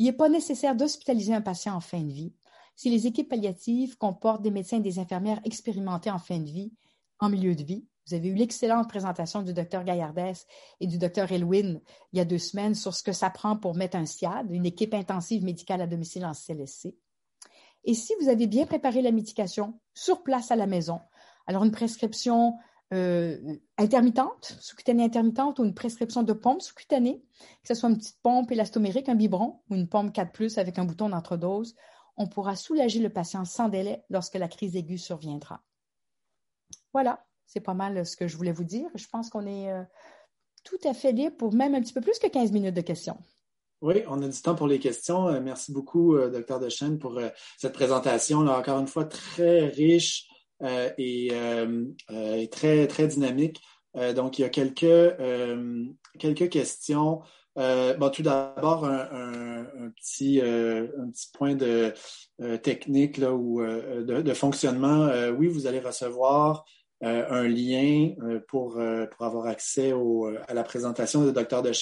Il n'est pas nécessaire d'hospitaliser un patient en fin de vie. Si les équipes palliatives comportent des médecins et des infirmières expérimentés en fin de vie, en milieu de vie, vous avez eu l'excellente présentation du docteur Gaillardès et du docteur Elwin il y a deux semaines sur ce que ça prend pour mettre un SIAD, une équipe intensive médicale à domicile en CLSC. Et si vous avez bien préparé la médication sur place à la maison, alors, une prescription euh, intermittente, sous-cutanée intermittente ou une prescription de pompe sous-cutanée, que ce soit une petite pompe élastomérique, un biberon ou une pompe 4 avec un bouton d'entredose, on pourra soulager le patient sans délai lorsque la crise aiguë surviendra. Voilà, c'est pas mal ce que je voulais vous dire. Je pense qu'on est euh, tout à fait libre pour même un petit peu plus que 15 minutes de questions. Oui, on a du temps pour les questions. Euh, merci beaucoup, docteur Dechaine, pour cette présentation. Là, encore une fois, très riche, euh, et, euh, euh, très, très dynamique. donc, il y a quelques questions. Bon, tout d'abord, un, petit, un petit point de technique là, ou de, fonctionnement. oui, vous allez recevoir un lien pour, pour avoir accès au, à la présentation de Docteur de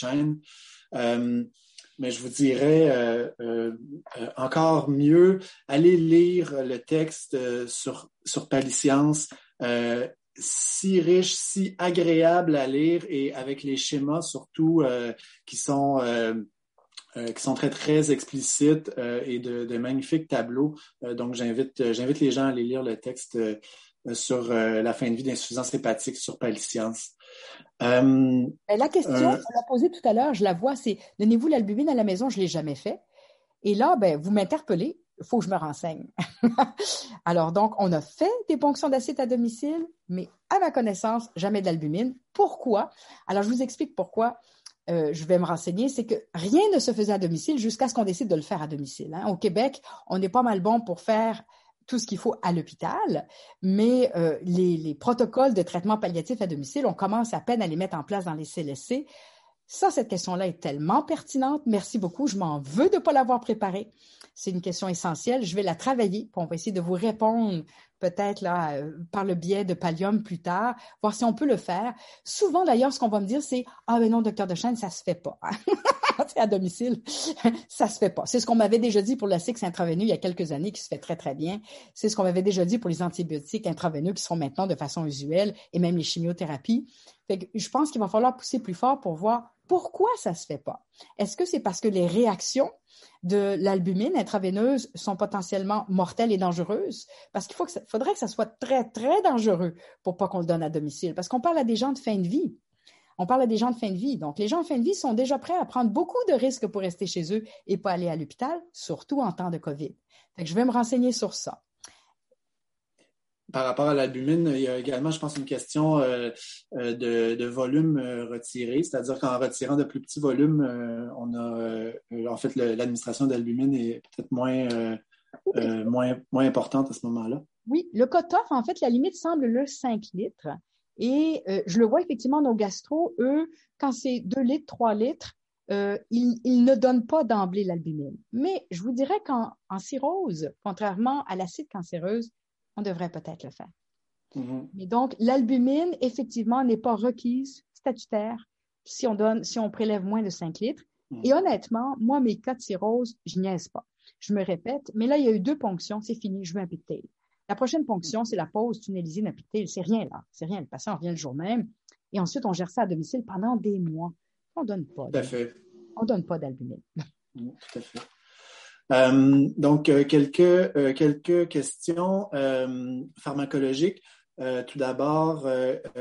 mais je vous dirais euh, euh, euh, encore mieux, allez lire le texte sur, sur Paliscience, si riche, si agréable à lire et avec les schémas surtout qui sont qui sont très très explicites et de, de, magnifiques tableaux. donc j'invite j'invite les gens à aller lire le texte sur la fin de vie d'insuffisance hépatique sur Paliscience. Euh, la question, euh, on l'a posée tout à l'heure, je la vois, c'est donnez-vous l'albumine à la maison, je ne l'ai jamais fait. Et là, ben, vous m'interpellez, faut que je me renseigne. Alors, donc, on a fait des ponctions d'acide à domicile, mais à ma connaissance, jamais d'albumine. Pourquoi? Alors, je vous explique pourquoi. Euh, je vais me renseigner, c'est que rien ne se faisait à domicile jusqu'à ce qu'on décide de le faire à domicile. Hein. Au Québec, on n'est pas mal bon pour faire tout ce qu'il faut à l'hôpital, mais euh, les, protocoles de traitement palliatif à domicile, on commence à peine à les mettre en place dans les CLSC. Ça, cette question-là est tellement pertinente. Merci beaucoup. Je m'en veux de ne pas l'avoir préparée. C'est une question essentielle. Je vais la travailler. Pour on va essayer de vous répondre peut-être euh, par le biais de Pallium plus tard, voir si on peut le faire. Souvent d'ailleurs, ce qu'on va me dire, c'est ah mais non, docteur de Chêne, ça se fait pas. à domicile, ça se fait pas. C'est ce qu'on m'avait déjà dit pour la CIX intraveineux il y a quelques années, qui se fait très, très bien. C'est ce qu'on m'avait déjà dit pour les antibiotiques intraveineux qui sont maintenant de façon usuelle et même les chimiothérapies. Je pense qu'il va falloir pousser plus fort pour voir pourquoi ça se fait pas. Est-ce que c'est parce que les réactions de l'albumine intraveineuse sont potentiellement mortelles et dangereuses? Parce qu'il faudrait que ça soit très, très dangereux pour pas qu'on le donne à domicile. Parce qu'on parle à des gens de fin de vie. On parle à des gens de fin de vie. Donc, les gens de fin de vie sont déjà prêts à prendre beaucoup de risques pour rester chez eux et pas aller à l'hôpital, surtout en temps de COVID. je vais me renseigner sur ça. Par rapport à l'albumine, il y a également, je pense, une question euh, euh, de, volume euh, retiré, c'est-à-dire qu'en retirant de plus petits volumes, on a, en fait, l'administration d'albumine est peut-être moins, importante à ce moment-là. Oui, le cut-off, en fait, la limite semble le 5 litres. Et je le vois effectivement, nos gastro, eux, quand c'est 2 litres, 3 litres, ils, ne donnent pas d'emblée l'albumine. Mais je vous dirais qu'en cirrhose, contrairement à l'acide cancéreuse, on devrait peut-être le faire. Mm-hmm. Mais donc, l'albumine, effectivement, n'est pas requise statutaire si on donne, si on prélève moins de 5 litres. Mm-hmm. Et honnêtement, moi, mes cas de cirrhose, je niaise pas. Je me répète, mais là, il y a eu deux ponctions, c'est fini, je veux un pictail. La prochaine ponction, c'est la pause tunnélisée d'un C'est rien là, c'est rien. Le patient revient le jour même. Et ensuite, on gère ça à domicile pendant des mois. On ne donne pas. Tout à fait. On donne pas d'albumine. Mm, tout à fait. Euh, donc, euh, quelques, euh, quelques questions pharmacologiques. tout d'abord,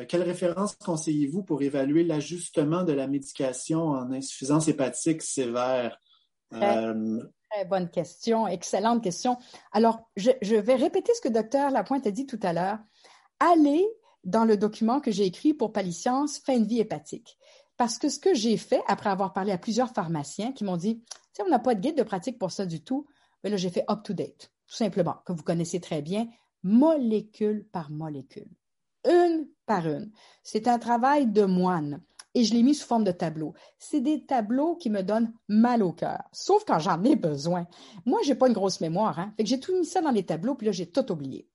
quelle référence conseillez-vous pour évaluer l'ajustement de la médication en insuffisance hépatique sévère? Très bonne question, excellente question. Alors, je, vais répéter ce que docteur Lapointe a dit tout à l'heure. Allez dans le document que j'ai écrit pour Paliscience, fin de vie hépatique. Parce que ce que j'ai fait, après avoir parlé à plusieurs pharmaciens qui m'ont dit, on n'a pas de guide de pratique pour ça du tout, mais là, j'ai fait up-to-date, tout simplement, que vous connaissez très bien, molécule par molécule, une par une. C'est un travail de moine et je l'ai mis sous forme de tableau. C'est des tableaux qui me donnent mal au cœur, sauf quand j'en ai besoin. Moi, j'ai pas une grosse mémoire, hein. Fait que j'ai tout mis ça dans les tableaux, puis là, j'ai tout oublié.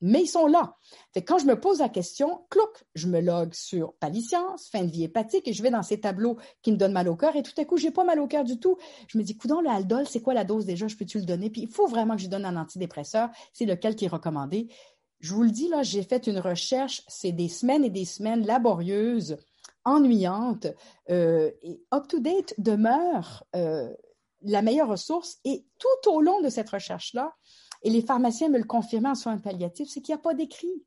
Mais ils sont là. Fait quand je me pose la question, clouc, je me log sur Paliscience, fin de vie hépatique, et je vais dans ces tableaux qui me donnent mal au cœur, et tout à coup, j'ai pas mal au cœur du tout. Je me dis, coudons, le Aldol, c'est quoi la dose déjà? Je peux-tu le donner? Puis il faut vraiment que je donne un antidépresseur. C'est lequel qui est recommandé. Je vous le dis, là, j'ai fait une recherche. C'est des semaines et des semaines laborieuses ennuyante. Euh, et UpToDate demeure euh, la meilleure ressource. Et tout au long de cette recherche-là, et les pharmaciens me le confirmaient en soins palliatifs, c'est qu'il n'y a pas d'écrit.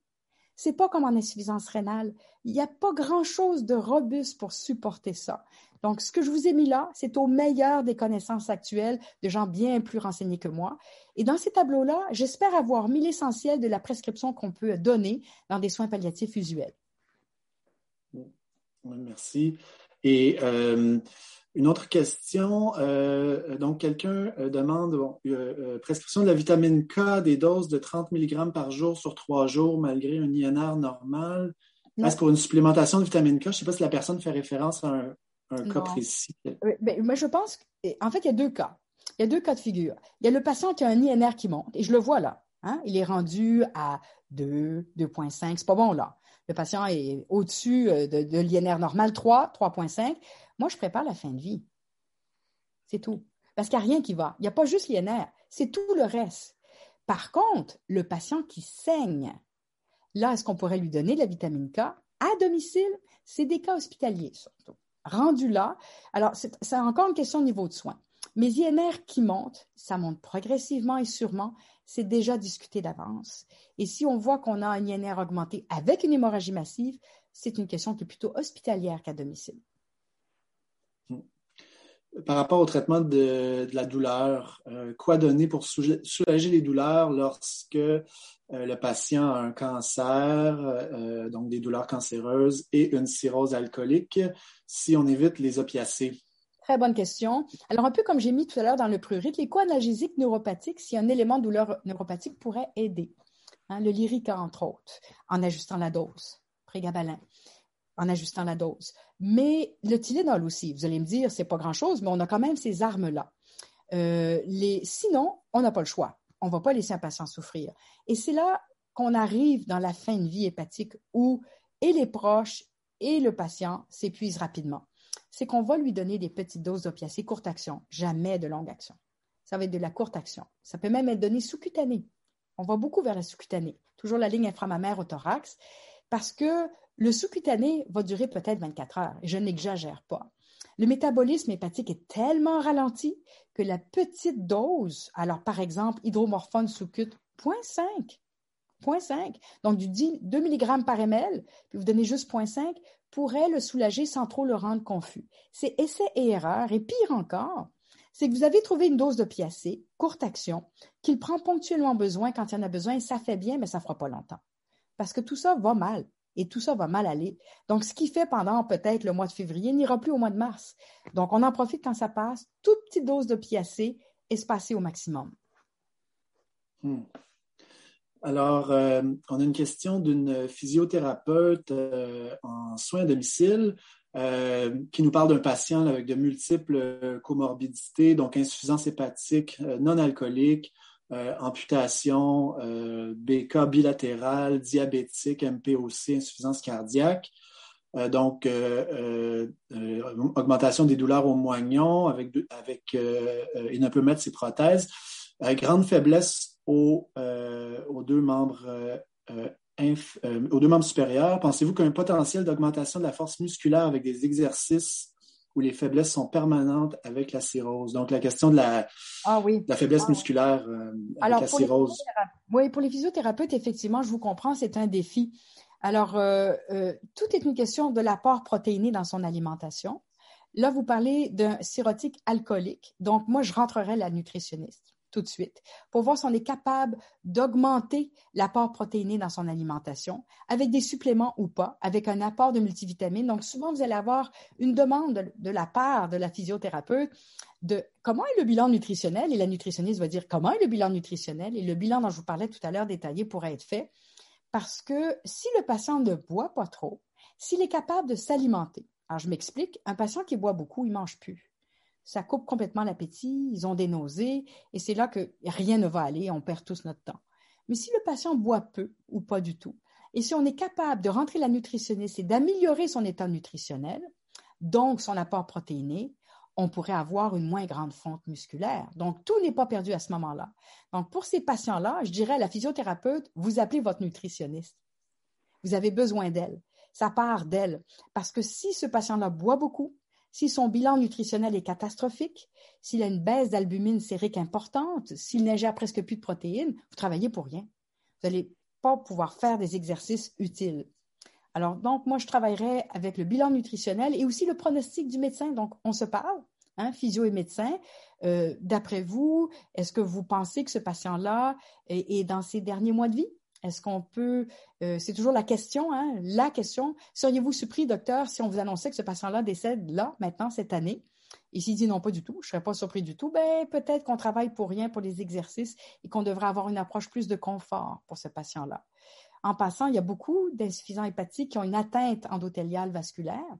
C'est pas comme en insuffisance rénale. Il n'y a pas grand-chose de robuste pour supporter ça. Donc, ce que je vous ai mis là, c'est au meilleur des connaissances actuelles de gens bien plus renseignés que moi. Et dans ces tableaux-là, j'espère avoir mis l'essentiel de la prescription qu'on peut donner dans des soins palliatifs usuels merci. Et euh, une autre question, euh, donc quelqu'un euh, demande prescription de la vitamine K, des doses de 30 mg par jour sur trois jours malgré un INR normal. Est-ce pour une supplémentation de vitamine K? Je ne sais pas si la personne fait référence à un, cas précis. Ben, moi, je pense qu'en fait, il y a deux cas. Il y a deux cas de figure. Il y a le patient qui a un INR qui monte, et je le vois là. Hein. Il est rendu à 2, 2,5. C'est pas bon là le patient est au-dessus euh, de, l'INR normal 3, 3,5, moi, je prépare la fin de vie. C'est tout. Parce qu'il n'y a rien qui va. Il n'y a pas juste l'INR, c'est tout le reste. Par contre, le patient qui saigne, là, est-ce qu'on pourrait lui donner de la vitamine K à domicile? C'est des cas hospitaliers, surtout. Rendu là, alors c'est encore une question de niveau de soins. Mais INR qui montent, ça monte progressivement et sûrement, c'est déjà discuté d'avance. Et si on voit qu'on a un INR augmenté avec une hémorragie massive, c'est une question qui est plutôt hospitalière qu'à domicile. Par rapport au traitement de, la douleur, euh, quoi donner pour soulager les douleurs lorsque euh, le patient a un cancer, euh, donc des douleurs cancéreuses et une cirrhose alcoolique, si on évite les opiacés? Très bonne question. Alors, un peu comme j'ai mis tout à l'heure dans le prurite, les co-analgésiques neuropathiques, si un élément de douleur neuropathique pourrait aider. Hein, le lyrica, entre autres, en ajustant la dose. Prégabalin, en ajustant la dose. Mais le Tylenol aussi, vous allez me dire, c'est pas grand-chose, mais on a quand même ces armes-là. Euh, sinon, on n'a pas le choix. On ne va pas laisser un patient souffrir. Et c'est là qu'on arrive dans la fin de vie hépatique où et les proches et le patient s'épuisent rapidement c'est qu'on va lui donner des petites doses d'opiacés courte action, jamais de longue action. Ça va être de la courte action. Ça peut même être donné sous-cutané. On va beaucoup vers la sous-cutanée. Toujours la ligne inframammaire au thorax, parce que le sous-cutané va durer peut-être 24 heures. Et je n'exagère pas. Le métabolisme hépatique est tellement ralenti que la petite dose, alors par exemple, hydromorphone sous-cut, 0.5, 0.5, donc du 2 mg par ml, puis vous donnez juste 0.5, pourrait le soulager sans trop le rendre confus. C'est essai et erreur, et pire encore, c'est que vous avez trouvé une dose de piacé, courte action, qu'il prend ponctuellement besoin quand il en a besoin, et ça fait bien, mais ça ne fera pas longtemps. Parce que tout ça va mal et tout ça va mal aller. Donc, ce qui fait pendant peut-être le mois de février n'ira plus au mois de mars. Donc, on en profite quand ça passe. Toute petite dose de piacé espacée au maximum. Hmm. Alors, euh, on a une question d'une physiothérapeute euh, en soins à domicile euh, qui nous parle d'un patient avec de multiples comorbidités, donc insuffisance hépatique non alcoolique, euh, amputation, euh, BK bilatéral, diabétique, MPOC, insuffisance cardiaque. Euh, donc, augmentation des douleurs au moignon avec, avec il ne peut mettre ses prothèses. grande faiblesse aux, deux membres supérieurs. Pensez-vous qu'un potentiel d'augmentation de la force musculaire avec des exercices où les faiblesses sont permanentes avec la cirrhose. Donc, la question de la, ah la faiblesse ah musculaire euh, avec la cirrhose. Oui, pour les physiothérapeutes, effectivement, je vous comprends, c'est un défi. Alors, euh, euh, tout est une question de l'apport protéiné dans son alimentation. Là, vous parlez d'un cirrhotique alcoolique. Donc, moi, je rentrerai la nutritionniste tout de suite pour voir si on est capable d'augmenter l'apport protéiné dans son alimentation avec des suppléments ou pas, avec un apport de multivitamines. Donc, souvent, vous allez avoir une demande de, la part de la physiothérapeute de comment est le bilan nutritionnel et la nutritionniste va dire comment est le bilan nutritionnel et le bilan dont je vous parlais tout à l'heure détaillé pourrait être fait parce que si le patient ne boit pas trop, s'il est capable de s'alimenter, alors je m'explique, un patient qui boit beaucoup, il mange plus ça coupe complètement l'appétit, ils ont des nausées, et c'est là que rien ne va aller, on perd tous notre temps. Mais si le patient boit peu ou pas du tout, et si on est capable de rentrer la nutritionniste et d'améliorer son état nutritionnel, donc son apport protéiné, on pourrait avoir une moins grande fonte musculaire. Donc, tout n'est pas perdu à ce moment-là. Donc, pour ces patients-là, je dirais à la physiothérapeute, vous appelez votre nutritionniste. Vous avez besoin d'elle. Ça part d'elle. Parce que si ce patient-là boit beaucoup, si son bilan nutritionnel est catastrophique, s'il a une baisse d'albumine sérique importante, s'il n'ingère presque plus de protéines, vous travaillez pour rien. Vous n'allez pas pouvoir faire des exercices utiles. Alors, donc, moi, je travaillerai avec le bilan nutritionnel et aussi le pronostic du médecin. Donc, on se parle, hein, physio et médecin. Euh, d'après vous, est-ce que vous pensez que ce patient-là est dans ses derniers mois de vie? Est-ce qu'on peut, euh, c'est toujours la question, hein, la question, seriez-vous surpris, docteur, si on vous annonçait que ce patient-là décède là, maintenant, cette année? Et s'il dit non, pas du tout, je ne serais pas surpris du tout, ben, peut-être qu'on travaille pour rien pour les exercices et qu'on devrait avoir une approche plus de confort pour ce patient-là. En passant, il y a beaucoup d'insuffisants hépatiques qui ont une atteinte endothéliale vasculaire,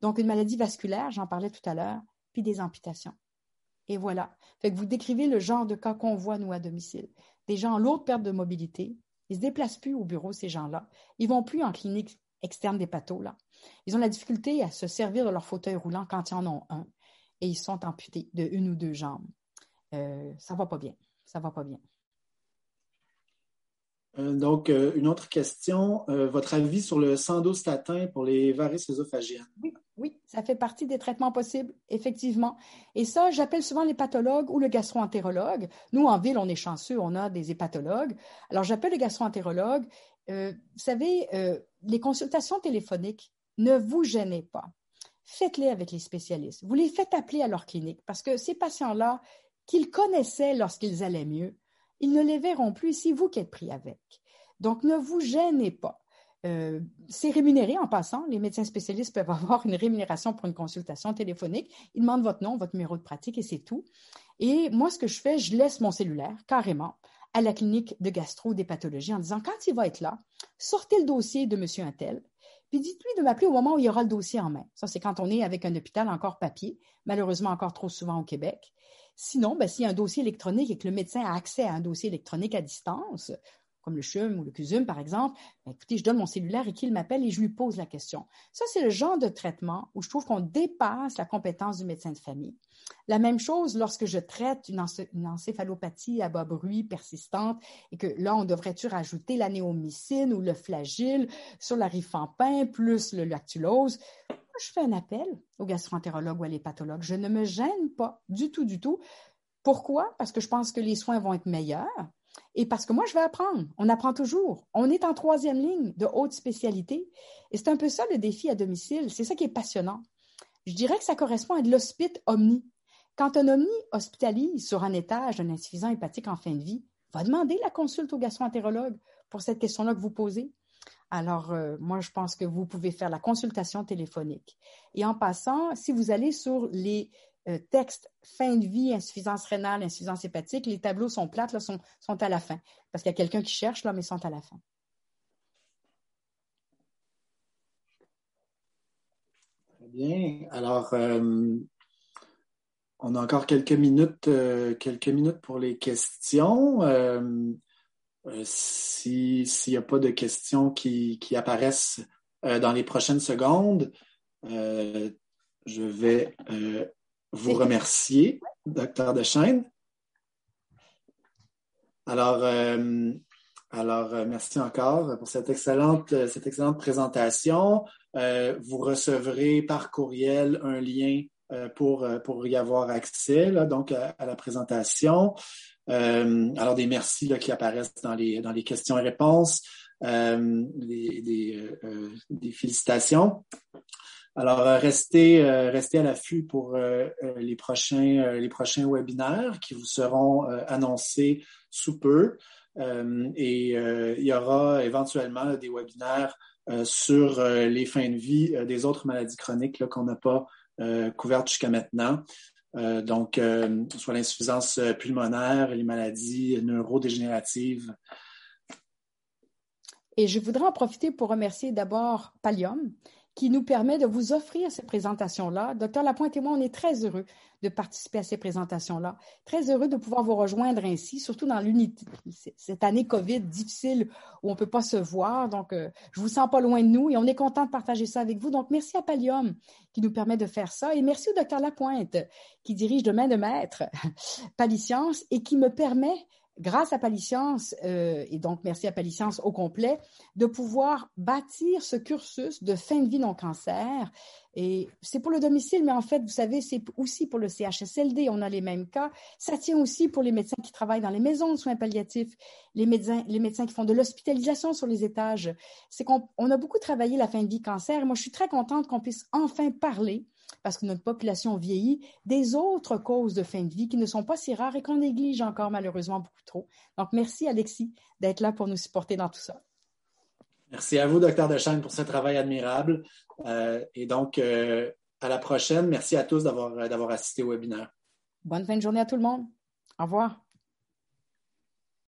donc une maladie vasculaire, j'en parlais tout à l'heure, puis des amputations. Et voilà. Vous décrivez le genre de cas qu'on voit, nous, à domicile. Des gens en lourde perte de mobilité, ils se déplacent plus au bureau, ces gens-là. Ils vont plus en clinique externe des pathos, là. Ils ont la difficulté à se servir de leur fauteuil roulant quand ils en ont un. Et ils sont amputés de une ou deux jambes. Euh, ça va pas bien. Ça va pas bien. Euh, donc, euh, une autre question. votre avis sur le sandostatin pour les varices œsophagiennes? Oui, oui, ça fait partie des traitements possibles, effectivement. Et ça, j'appelle souvent les pathologues ou le gastro-entérologue. Nous, en ville, on est chanceux, on a des hépatologues. Alors, j'appelle le gastro-entérologue. Euh, vous savez, euh, les consultations téléphoniques, ne vous gênez pas. Faites-les avec les spécialistes. Vous les faites appeler à leur clinique parce que ces patients-là, qu'ils connaissaient lorsqu'ils allaient mieux, ils ne les verront plus. C'est vous qui êtes pris avec. Donc, ne vous gênez pas. Euh, c'est rémunéré en passant. Les médecins spécialistes peuvent avoir une rémunération pour une consultation téléphonique. Ils demandent votre nom, votre numéro de pratique et c'est tout. Et moi, ce que je fais, je laisse mon cellulaire carrément à la clinique de gastro des pathologies en disant quand il va être là, sortez le dossier de monsieur Intel, puis dites-lui de m'appeler au moment où il y aura le dossier en main. Ça, c'est quand on est avec un hôpital encore papier, malheureusement encore trop souvent au Québec. Sinon, ben, s'il y a un dossier électronique et que le médecin a accès à un dossier électronique à distance, comme le CHUM ou le CUSUM, par exemple, ben, écoutez, je donne mon cellulaire et qu'il m'appelle et je lui pose la question. Ça, c'est le genre de traitement où je trouve qu'on dépasse la compétence du médecin de famille. La même chose lorsque je traite une, encéphalopathie à bas bruit persistante et que là, on devrait-tu rajouter la néomycine ou le flagile sur la rifampin plus le lactulose? Je fais un appel au gastroentérologue ou à l'hépatologue? Je ne me gêne pas du tout, du tout. Pourquoi? Parce que je pense que les soins vont être meilleurs et parce que moi, je vais apprendre. On apprend toujours. On est en troisième ligne de haute spécialité. Et c'est un peu ça le défi à domicile. C'est ça qui est passionnant. Je dirais que ça correspond à de l'hospite omni. Quand un omni hospitalise sur un étage un insuffisant hépatique en fin de vie, va demander la consulte au gastroentérologue pour cette question-là que vous posez. Alors, euh, moi, je pense que vous pouvez faire la consultation téléphonique. Et en passant, si vous allez sur les euh, textes fin de vie, insuffisance rénale, insuffisance hépatique, les tableaux sont plates, là, sont, à la fin. Parce qu'il y a quelqu'un qui cherche, là, mais sont à la fin. Très bien. Alors, euh, on a encore quelques minutes, quelques minutes pour les questions. S'il n'y a pas de questions qui, qui apparaissent dans les prochaines secondes, je vais vous remercier, docteur Dechaine. Alors, euh, alors euh, merci encore pour cette excellente, euh, cette excellente présentation. vous recevrez par courriel un lien pour, pour y avoir accès donc à, la présentation. alors, des merci qui apparaissent dans les, dans les questions et réponses. des, des félicitations. Alors, euh, restez, euh, restez à l'affût pour euh, les, prochains, les prochains webinaires qui vous seront annoncés sous peu. et il y aura éventuellement des webinaires sur les fins de vie des autres maladies chroniques qu'on n'a pas couvertes jusqu'à maintenant. donc, soit l'insuffisance pulmonaire, les maladies neurodégénératives. Et je voudrais en profiter pour remercier d'abord Pallium, qui nous permet de vous offrir ces présentations-là. Docteur Lapointe et moi, on est très heureux de participer à ces présentations-là, très heureux de pouvoir vous rejoindre ainsi, surtout dans l'unité, cette année COVID difficile où on ne peut pas se voir. Donc, euh, je vous sens pas loin de nous et on est content de partager ça avec vous. Donc, merci à Pallium qui nous permet de faire ça et merci au docteur Lapointe qui dirige de main de maître Paliscience et qui me permet grâce à Paliscience, euh, et donc merci à Paliscience au complet, de pouvoir bâtir ce cursus de fin de vie non-cancer. Et c'est pour le domicile, mais en fait, vous savez, c'est aussi pour le CHSLD, on a les mêmes cas. Ça tient aussi pour les médecins qui travaillent dans les maisons de soins palliatifs, les médecins, les médecins qui font de l'hospitalisation sur les étages. C'est qu'on on a beaucoup travaillé la fin de vie cancer. Moi, je suis très contente qu'on puisse enfin parler parce que notre population vieillit, des autres causes de fin de vie qui ne sont pas si rares et qu'on néglige encore malheureusement beaucoup trop. Donc, merci Alexis d'être là pour nous supporter dans tout ça. Merci à vous, docteur Dechaine, pour ce travail admirable. Euh, et donc, euh, à la prochaine. Merci à tous d'avoir assisté au webinaire. Bonne fin de journée à tout le monde. Au revoir.